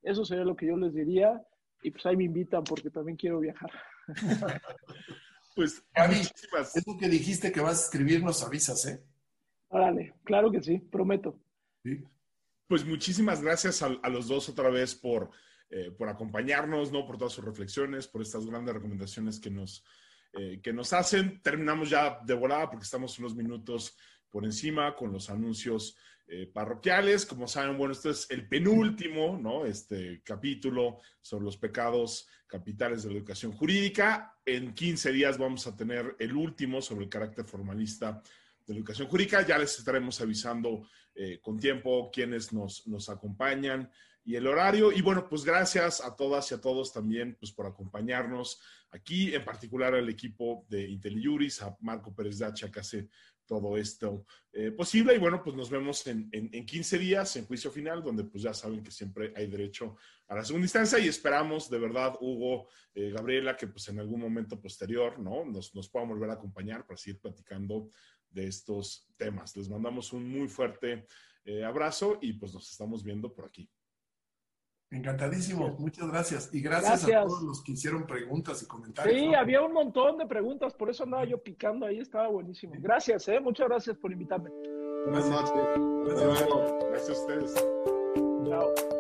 C: Eso sería lo que yo les diría y pues ahí me invitan porque también quiero viajar.
D: pues, Gaby, eso que dijiste que vas a escribir, nos avisas, ¿eh?
C: Órale, claro que sí, prometo.
B: Pues muchísimas gracias a los dos otra vez por eh, por acompañarnos, ¿no? Por todas sus reflexiones, por estas grandes recomendaciones que nos, eh, que nos hacen. Terminamos ya de volada porque estamos unos minutos por encima con los anuncios eh, parroquiales. Como saben, bueno, este es el penúltimo, ¿no? Este capítulo sobre los pecados capitales de la educación jurídica. En 15 días vamos a tener el último sobre el carácter formalista de la educación jurídica. Ya les estaremos avisando con tiempo quiénes nos, nos acompañan y el horario. Y bueno, pues gracias a todas y a todos también pues, por acompañarnos aquí, en particular al equipo de IntelliJuris, a Marco Pérez Dacha que hace todo esto eh, posible. Y bueno, pues nos vemos en, en, 15 días en juicio final, donde pues ya saben que siempre hay derecho a la segunda instancia y esperamos de verdad, Hugo, eh, Gabriela, que pues en algún momento posterior, ¿no? Nos, nos puedan volver a acompañar para seguir platicando de estos temas. Les mandamos un muy fuerte eh, abrazo y pues nos estamos viendo por aquí.
D: Encantadísimo, muchas gracias. Y gracias, a todos los que hicieron preguntas y comentarios.
C: Sí, había un montón de preguntas, por eso andaba yo picando ahí, estaba buenísimo. Gracias, ¿eh? muchas gracias por invitarme.
B: Buenas noches. Gracias,
D: gracias a ustedes.
C: Chao.